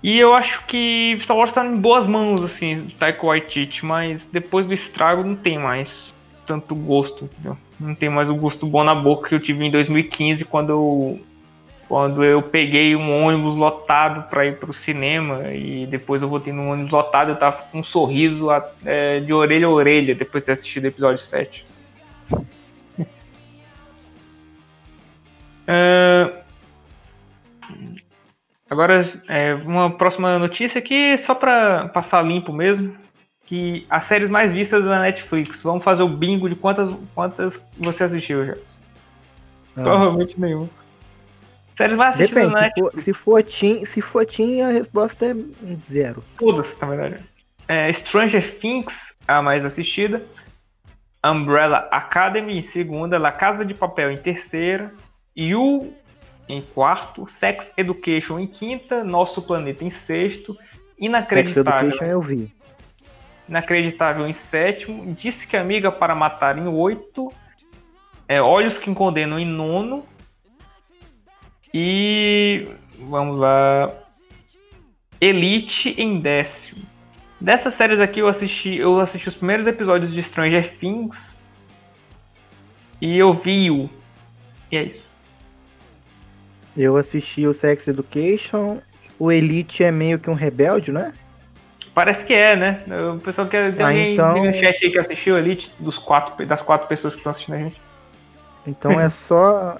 E eu acho que Star Wars tá em boas mãos, assim, Taiko Waititi, mas depois do estrago não tem mais tanto gosto, entendeu? Não tem mais o gosto bom na boca que eu tive em 2015, quando eu, quando eu peguei um ônibus lotado para ir pro cinema, e depois eu voltei num ônibus lotado, eu tava com um sorriso é, de orelha a orelha, depois de ter assistido o episódio 7. uh, Agora, é, uma próxima notícia aqui, só para passar limpo mesmo, que as séries mais vistas na Netflix. Vamos fazer o bingo de quantas, quantas você assistiu já. Ah. Provavelmente nenhum. Séries mais assistidas
Depende, na Netflix. Se for, teen, se for teen, a resposta é zero.
Todas, na verdade. É, Stranger Things, a mais assistida. Umbrella Academy em segunda. La Casa de Papel em terceira. You em quarto, Sex Education em quinta, Nosso Planeta em sexto, Inacreditável. Sex Education
eu vi.
Inacreditável em sétimo, Disse que Amiga para Matar em oito, é, Olhos que Condenam em nono, e vamos lá, Elite em décimo. Dessas séries aqui eu assisti, eu assisti os primeiros episódios de Stranger Things e eu vi o. E é isso.
Eu assisti o Sex Education. O Elite é meio que um rebelde, né?
Parece que é, né? O pessoal quer tem ah, alguém então... no chat aí que assistiu o Elite dos quatro, das quatro pessoas que estão assistindo a gente.
Então é só.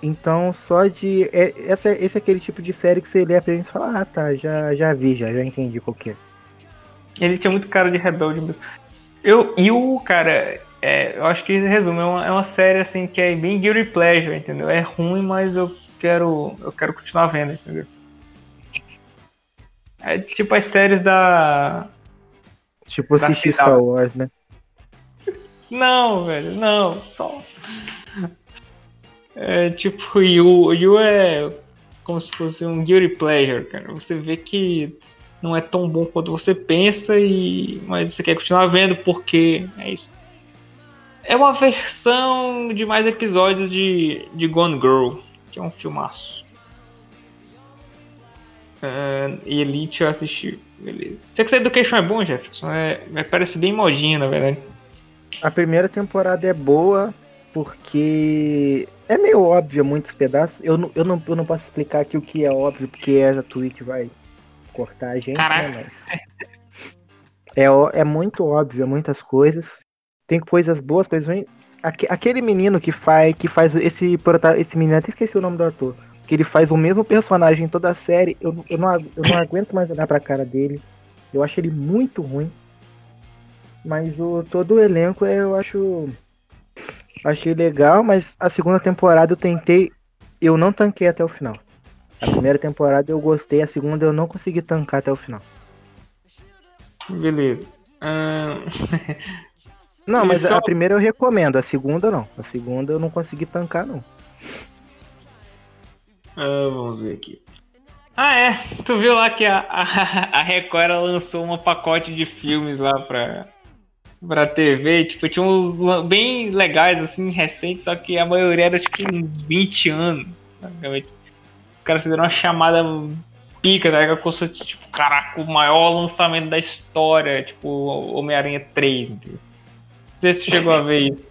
Então só de. É, essa, esse é aquele tipo de série que você lê a premissa e fala, ah tá, já, já vi, já, já entendi qual que é.
Ele tinha muito cara de rebelde mesmo. Eu, e o cara, é, eu acho que resume, é uma, é uma série assim que é bem guilty pleasure, entendeu? É ruim, mas eu quero, eu quero continuar vendo, entendeu? É tipo as séries da.
Tipo da assistir Star Wars, né?
Não, velho, não. Só. É tipo, Yu, Yu é como se fosse um guilty pleasure, cara. Você vê que não é tão bom quanto você pensa, e mas você quer continuar vendo porque é isso. É uma versão de mais episódios de, de Gone Girl que é um filmaço. Uh, Elite eu assisti. Beleza. Sex Education é bom, Jefferson? É, é, parece bem modinha, na verdade.
A primeira temporada é boa porque é meio óbvio muitos pedaços. Eu não, eu, não, eu não posso explicar aqui o que é óbvio, porque a Twitch vai cortar a gente. Né, Caraca. Né, mas... é, é muito óbvio muitas coisas. Tem coisas boas, coisas ruins aquele menino que faz, que faz esse, esse menino, até esqueci o nome do ator, que ele faz o mesmo personagem em toda a série, eu, eu, não, eu não aguento mais olhar pra cara dele. Eu acho ele muito ruim. Mas o, todo o elenco eu acho. Achei legal, mas a segunda temporada eu tentei. Eu não tanquei até o final. A primeira temporada eu gostei, a segunda eu não consegui tancar até o final.
Beleza.
Não, mas só... a primeira eu recomendo, a segunda não. A segunda eu não consegui tancar, não.
Ah, vamos ver aqui. Ah, é. Tu viu lá que a, a, a Record lançou um pacote de filmes lá pra, pra TV. Tipo, tinha uns bem legais, assim, recentes, só que a maioria era tipo uns 20 anos. Os caras fizeram uma chamada pica, tá? Que tipo, caraca, o maior lançamento da história, tipo, Homem-Aranha 3, entendeu? Não sei se chegou a ver isso.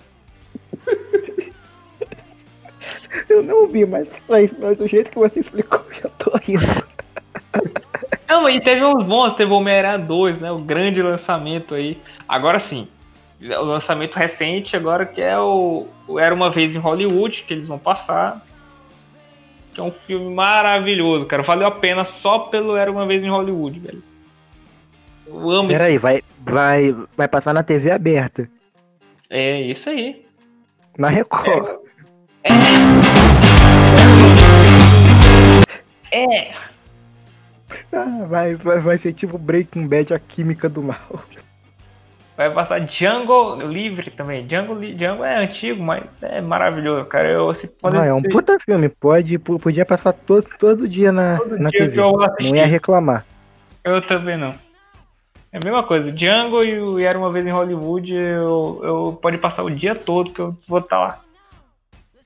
Eu não vi, mas, mas, mas do jeito que você explicou, já tô rindo.
Não, e teve uns bons, teve o Homem-Aranha 2, né? O grande lançamento aí. Agora sim, o lançamento recente, agora que é o, o Era Uma Vez em Hollywood, que eles vão passar. que é um filme maravilhoso, cara. Valeu a pena só pelo Era Uma Vez em Hollywood, velho.
Eu amo Peraí, vai, vai, vai passar na TV aberta.
É, isso aí.
Na Record.
É. É. é.
Ah, vai, vai, vai ser tipo Breaking Bad, a química do mal.
Vai passar Django livre também. Django, Django é antigo, mas é maravilhoso, cara. Eu, se
pode ah, é um puta filme. Pode, podia passar todo, todo dia na, todo na dia TV. não ia reclamar.
Eu também não. É a mesma coisa. Django e o Era Uma Vez em Hollywood, eu, eu pode passar o dia todo que eu vou estar tá lá.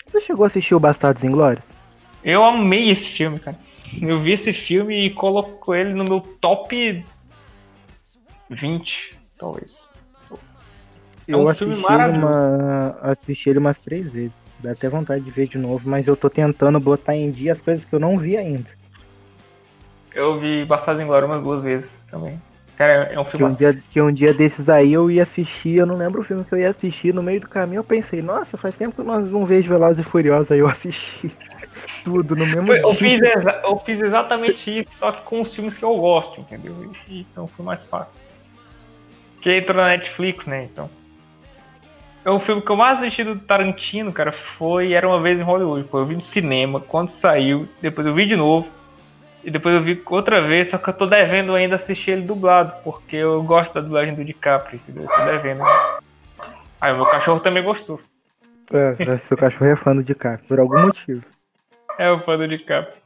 Você chegou a assistir o Bastardos Inglórios?
Eu amei esse filme, cara. Eu vi esse filme e coloco ele no meu top 20, talvez.
É eu um assisti, uma, assisti ele umas três vezes. Dá até vontade de ver de novo, mas eu tô tentando botar em dia as coisas que eu não vi ainda.
Eu vi Bastardos em Glória umas duas vezes também. Cara, é um filme.
Que um, dia, que um dia desses aí eu ia assistir, eu não lembro o filme que eu ia assistir. No meio do caminho eu pensei, nossa, faz tempo que nós não vejo Velozes e Furiosos, aí eu assisti tudo no mesmo
eu dia. Fiz eu fiz exatamente isso, só que com os filmes que eu gosto, entendeu? Então foi mais fácil. Que entrou na Netflix, né? Então. É o filme que eu mais assisti do Tarantino, cara, foi Era Uma Vez em Hollywood. Pô, eu vi no cinema, quando saiu, depois eu vi de novo. E depois eu vi outra vez, só que eu tô devendo ainda assistir ele dublado, porque eu gosto da dublagem do DiCaprio, entendeu? Eu tô devendo. Aí o meu cachorro também gostou.
É, seu cachorro é fã do DiCaprio, por algum motivo.
É o fã do DiCaprio.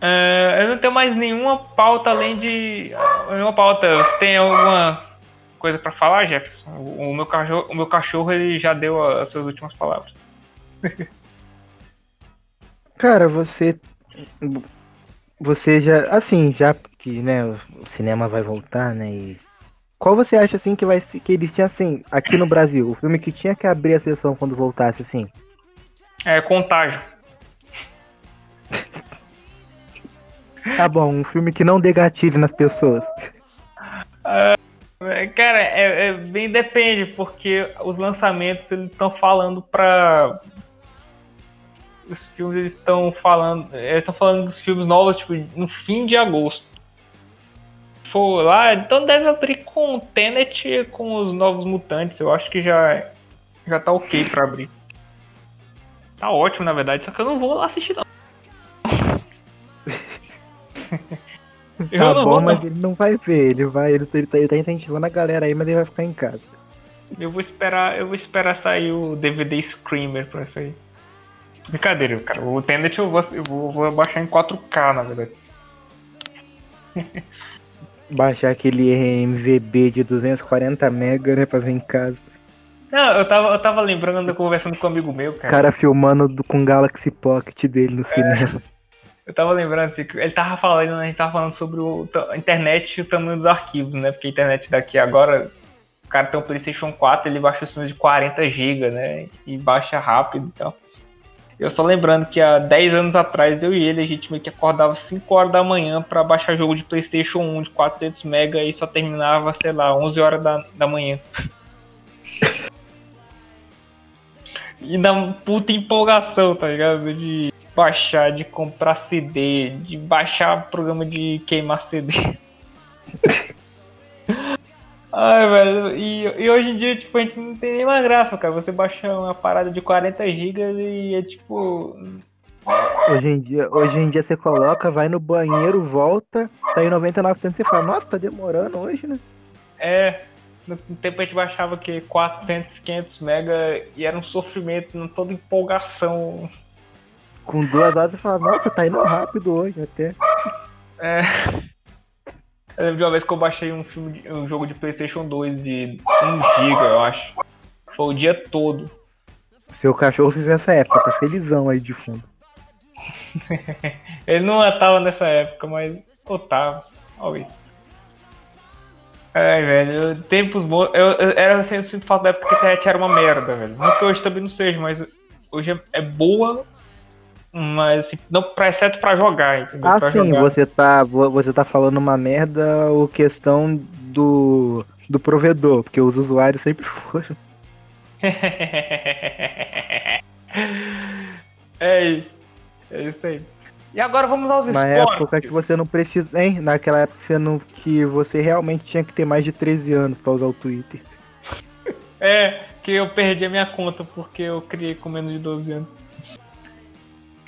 É, eu não tenho mais nenhuma pauta além de. Nenhuma pauta. Você tem alguma coisa para falar, Jefferson? O, o, meu cachorro, o meu cachorro ele já deu as suas últimas palavras.
Cara, você. Você já. Assim, já que né, o cinema vai voltar, né? E qual você acha assim que vai que eles tinham assim aqui no Brasil, o filme que tinha que abrir a sessão quando voltasse assim?
É Contágio.
tá bom, um filme que não dê gatilho nas pessoas.
Uh, cara, é, é, bem depende, porque os lançamentos eles estão falando pra. Os filmes eles estão falando. Eles estão falando dos filmes novos, tipo, no fim de agosto. For lá, então deve abrir com Tenet com os novos mutantes. Eu acho que já, já tá ok pra abrir. Tá ótimo, na verdade, só que eu não vou lá assistir, não.
eu tá bom, vou, mas ele não vai ver, ele vai, ele, ele, tá, ele tá incentivando a galera aí, mas ele vai ficar em casa.
Eu vou esperar, eu vou esperar sair o DVD Screamer pra aí. Brincadeira, cara. O Tenet eu vou, eu vou, vou baixar em 4K, na verdade.
Baixar aquele MVB de 240 MB, né, pra ver em casa.
Não, eu tava, eu tava lembrando, conversando com um amigo meu, cara.
cara filmando do, com Galaxy Pocket dele no é, cinema.
Eu tava lembrando assim, que ele tava falando, a gente tava falando sobre o, a internet e o tamanho dos arquivos, né? Porque a internet daqui agora, o cara tem um Playstation 4, ele baixa os filmes de 40 GB, né? E baixa rápido então. Eu só lembrando que há 10 anos atrás, eu e ele, a gente meio que acordava 5 horas da manhã para baixar jogo de Playstation 1 de 400 MB e só terminava, sei lá, 11 horas da, da manhã. e na puta empolgação, tá ligado? De baixar, de comprar CD, de baixar programa de queimar CD. Ai, velho, e, e, hoje em dia, tipo, a gente não tem mais graça, cara. Você baixa uma parada de 40 GB e é tipo.
Hoje em, dia, hoje em dia você coloca, vai no banheiro, volta, tá em 99% você fala, nossa, tá demorando hoje, né?
É, no tempo a gente baixava que 400, 500 mega e era um sofrimento, toda empolgação.
Com duas horas você fala, nossa, tá indo rápido hoje até.
É. Eu lembro de uma vez que eu baixei um, filme de, um jogo de Playstation 2 de 1 GB, eu acho. Foi o dia todo.
Seu cachorro viveu essa época, tá felizão aí de fundo.
Ele não tava nessa época, mas eu tava. Olha. Ai, velho, tempos bons. Eu, eu, era assim, eu sinto falta da época que a internet era uma merda, velho. Não que hoje também não seja, mas hoje é, boa, mas assim, não, pra, exceto pra jogar, entendeu?
Ah,
pra
sim, jogar. você tá, você tá falando uma merda ou questão do, do provedor, porque os usuários sempre foram.
É isso. É isso aí. E agora vamos aos
Na
esportes.
época que você não precisa. Hein? Naquela época que você, não, que você realmente tinha que ter mais de 13 anos pra usar o Twitter.
É, que eu perdi a minha conta porque eu criei com menos de 12 anos.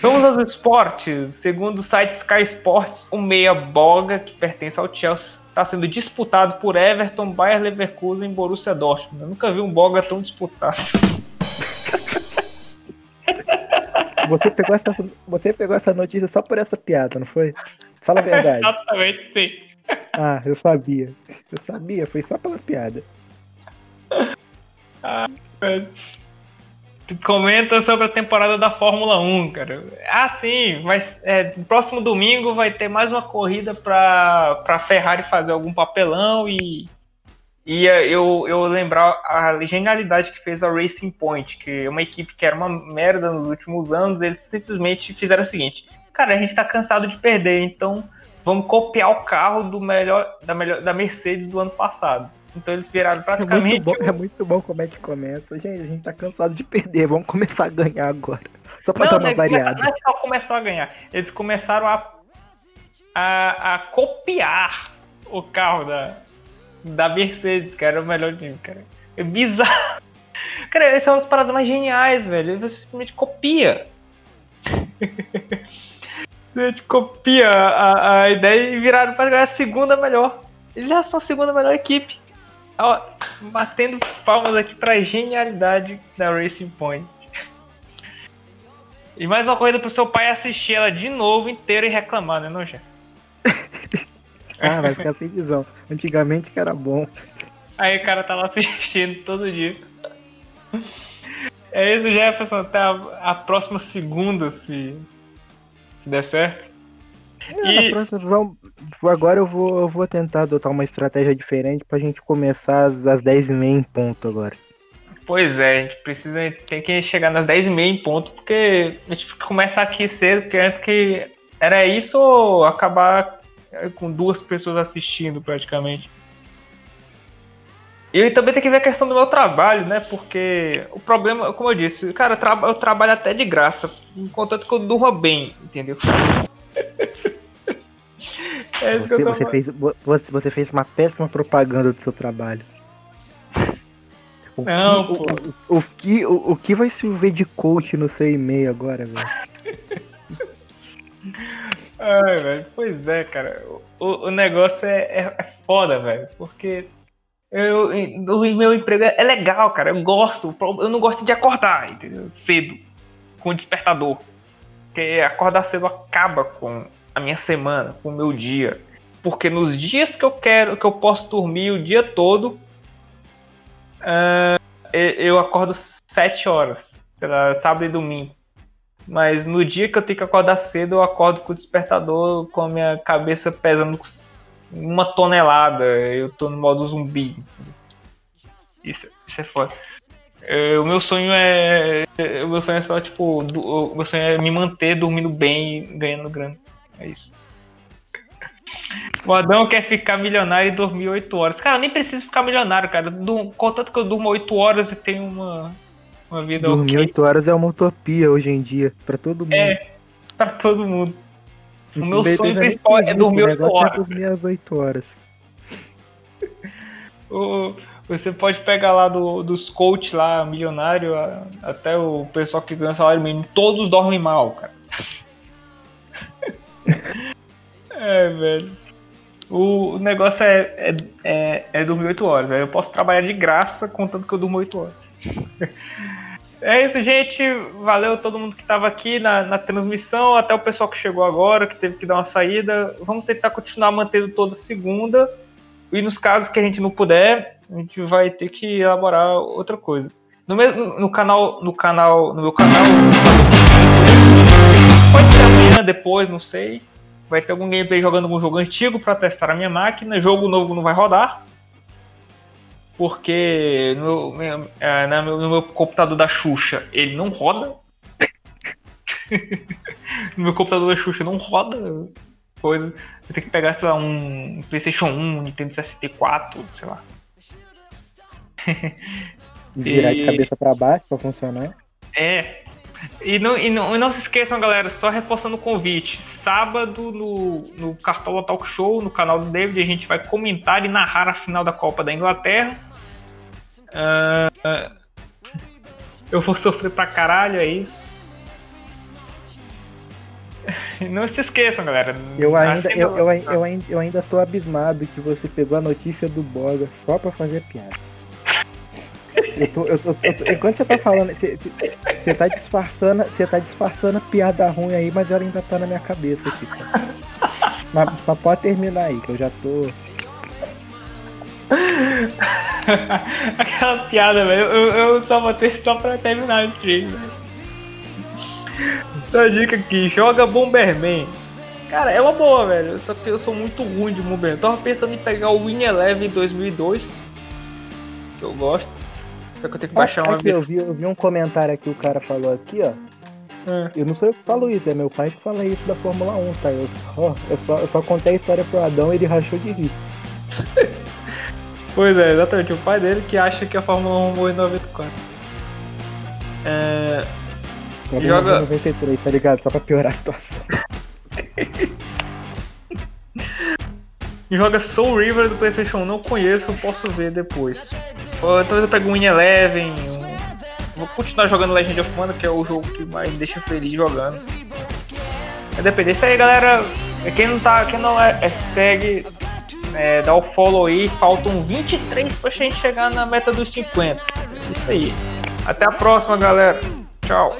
Vamos aos esportes. Segundo o site Sky Sports, o meia Boga, que pertence ao Chelsea, está sendo disputado por Everton, Bayer Leverkusen e Borussia Dortmund. Eu nunca vi um Boga tão disputado.
Você pegou, essa, você pegou essa notícia só por essa piada, não foi? Fala a verdade.
Exatamente, sim.
Ah, eu sabia. Eu sabia, foi só pela piada.
Comenta sobre a temporada da Fórmula 1, cara. Ah, sim, mas é, próximo domingo vai ter mais uma corrida para a Ferrari fazer algum papelão e ia eu, eu lembrar a genialidade que fez a Racing Point, que é uma equipe que era uma merda nos últimos anos, eles simplesmente fizeram o seguinte: cara, a gente tá cansado de perder, então vamos copiar o carro do melhor da, melhor, da Mercedes do ano passado. Então eles viraram
É
praticamente.
muito, bom, é muito bom como é que começa. Gente, a gente tá cansado de perder, vamos começar a ganhar agora. Só pra
Não,
dar uma
começaram-
variada.
não é só começou a ganhar. Eles começaram a, a, a copiar o carro da, da Mercedes, que era o melhor time, cara. É bizarro. Cara, é uma das paradas mais geniais, velho. Você simplesmente copia. Você copia a, a ideia e viraram para ganhar a segunda melhor. Eles já são a segunda melhor equipe. Ó, batendo palmas aqui pra genialidade da Racing Point. E mais uma corrida pro seu pai assistir ela de novo inteira e reclamar, né, não, Jeff?
Ah, vai ficar sem visão. Antigamente que era bom.
Aí o cara tá lá assistindo todo dia. É isso, Jefferson. Até a, a próxima segunda, se, se der certo.
É,
E-
próxima, vamos- agora eu vou, eu vou tentar adotar uma estratégia diferente pra gente começar às, às 10h30 em ponto agora.
Pois é, a gente precisa tem que chegar nas 10h30 em ponto, porque a gente começa aqui cedo, porque antes que era isso ou acabar com duas pessoas assistindo praticamente. E também tem que ver a questão do meu trabalho, né? Porque o problema, como eu disse, cara, eu trabalho até de graça, contanto que eu durma bem, entendeu? É
Você, você, fez, você, você fez uma péssima propaganda do seu trabalho. O
Não,
que, o,
pô.
o, o que, o, o que vai chover de coach no seu e-mail agora, velho?
Ai, velho, pois é, cara. O, o negócio é, é, é foda, velho. Porque eu, o meu emprego é, é legal, cara. Eu gosto. o Eu não gosto de acordar, entendeu? Cedo. Com o despertador. Porque acordar cedo acaba com a minha semana, o meu dia. Porque nos dias que eu quero, que eu posso dormir o dia todo, e- eu acordo sete horas. Sei lá, sábado e domingo. Mas no dia que eu tenho que acordar cedo, eu acordo com o despertador com a minha cabeça pesando uma tonelada. Eu tô no modo zumbi. Isso, isso é foda. É, o meu sonho é. é, O meu sonho é só, tipo. o meu sonho é me manter dormindo bem e ganhando grana. É isso. O Adão quer ficar milionário e dormir 8 horas. Cara, eu nem preciso ficar milionário, cara. Contanto que eu durmo 8 horas e tenho uma, uma vida
Dormir
ok
8 horas é uma utopia hoje em dia, pra todo mundo.
É, pra todo mundo. O meu
precisa
sonho principal é dormir
o
8
negócio é
horas.
dormir às 8 horas.
O- Você pode pegar lá do, dos coach lá, milionário, a- até o pessoal que ganha salário mínimo, todos dormem mal, cara. é, velho. O, negócio é, é, é, é dormir 8 horas. Eu posso trabalhar de graça contando que eu durmo 8 horas. É isso, gente. Valeu todo mundo que estava aqui na, na transmissão, até o pessoal que chegou agora, que teve que dar uma saída. Vamos tentar continuar mantendo toda segunda. E nos casos que a gente não puder, a gente vai ter que elaborar outra coisa. No mesmo no canal, no canal, no meu canal, depois, não sei. Vai ter algum gameplay jogando algum jogo antigo para testar a minha máquina. Jogo novo não vai rodar. Porque no, meu- é, meu- no meu computador da Xuxa ele não roda. no meu computador da Xuxa não roda coisa. Eu tenho que pegar, sei lá, um PlayStation 1, um Nintendo 64, sei lá.
Virar
E-
de cabeça pra baixo pra funcionar.
É, E não, e, não, e não se esqueçam, galera, só reforçando o convite. Sábado no, no Cartola Talk Show, no canal do David, a gente vai comentar e narrar a final da Copa da Inglaterra. Uh, eu vou sofrer pra caralho aí. Não se esqueçam, galera.
Eu ainda, eu, eu, eu, ainda, eu ainda tô abismado que você pegou a notícia do Boga só pra fazer piada. Eu tô, eu tô, eu tô, enquanto você tá falando, você, você tá disfarçando, você tá disfarçando piada ruim aí, mas ela ainda tá na minha cabeça aqui. Mas, mas pode terminar aí, que eu já tô.
Aquela piada, velho. Eu, eu só botei só pra terminar o stream, Então dica aqui, joga Bomberman. Cara, é uma boa, velho. Só que eu sou muito ruim de Bomberman. Tava pensando em pegar o Win Eleven 2002. Que eu gosto. Só que eu tenho que baixar
uma
aqui,
eu vi, eu vi um comentário aqui, o cara falou aqui, ó. É. Eu não sou eu que falo isso, é meu pai que fala isso da Fórmula 1, tá? Eu só, eu só, eu só contei a história pro Adão e ele rachou de rir.
pois é, exatamente. O pai dele que acha que a Fórmula 1 morreu em 94. É.
joga... 93, tá ligado? Só pra piorar a situação.
joga Soul River do PlayStation 1, não conheço, posso ver depois. Ou talvez eu pegue um Win Eleven. Vou continuar jogando Legend of Mana, que é o jogo que mais me deixa feliz jogando. É depender. Isso aí, galera. Quem não tá, quem não é, é segue, é, dá o follow aí. Faltam 23 pra gente chegar na meta dos 50. É isso aí. Até a próxima, galera. Tchau.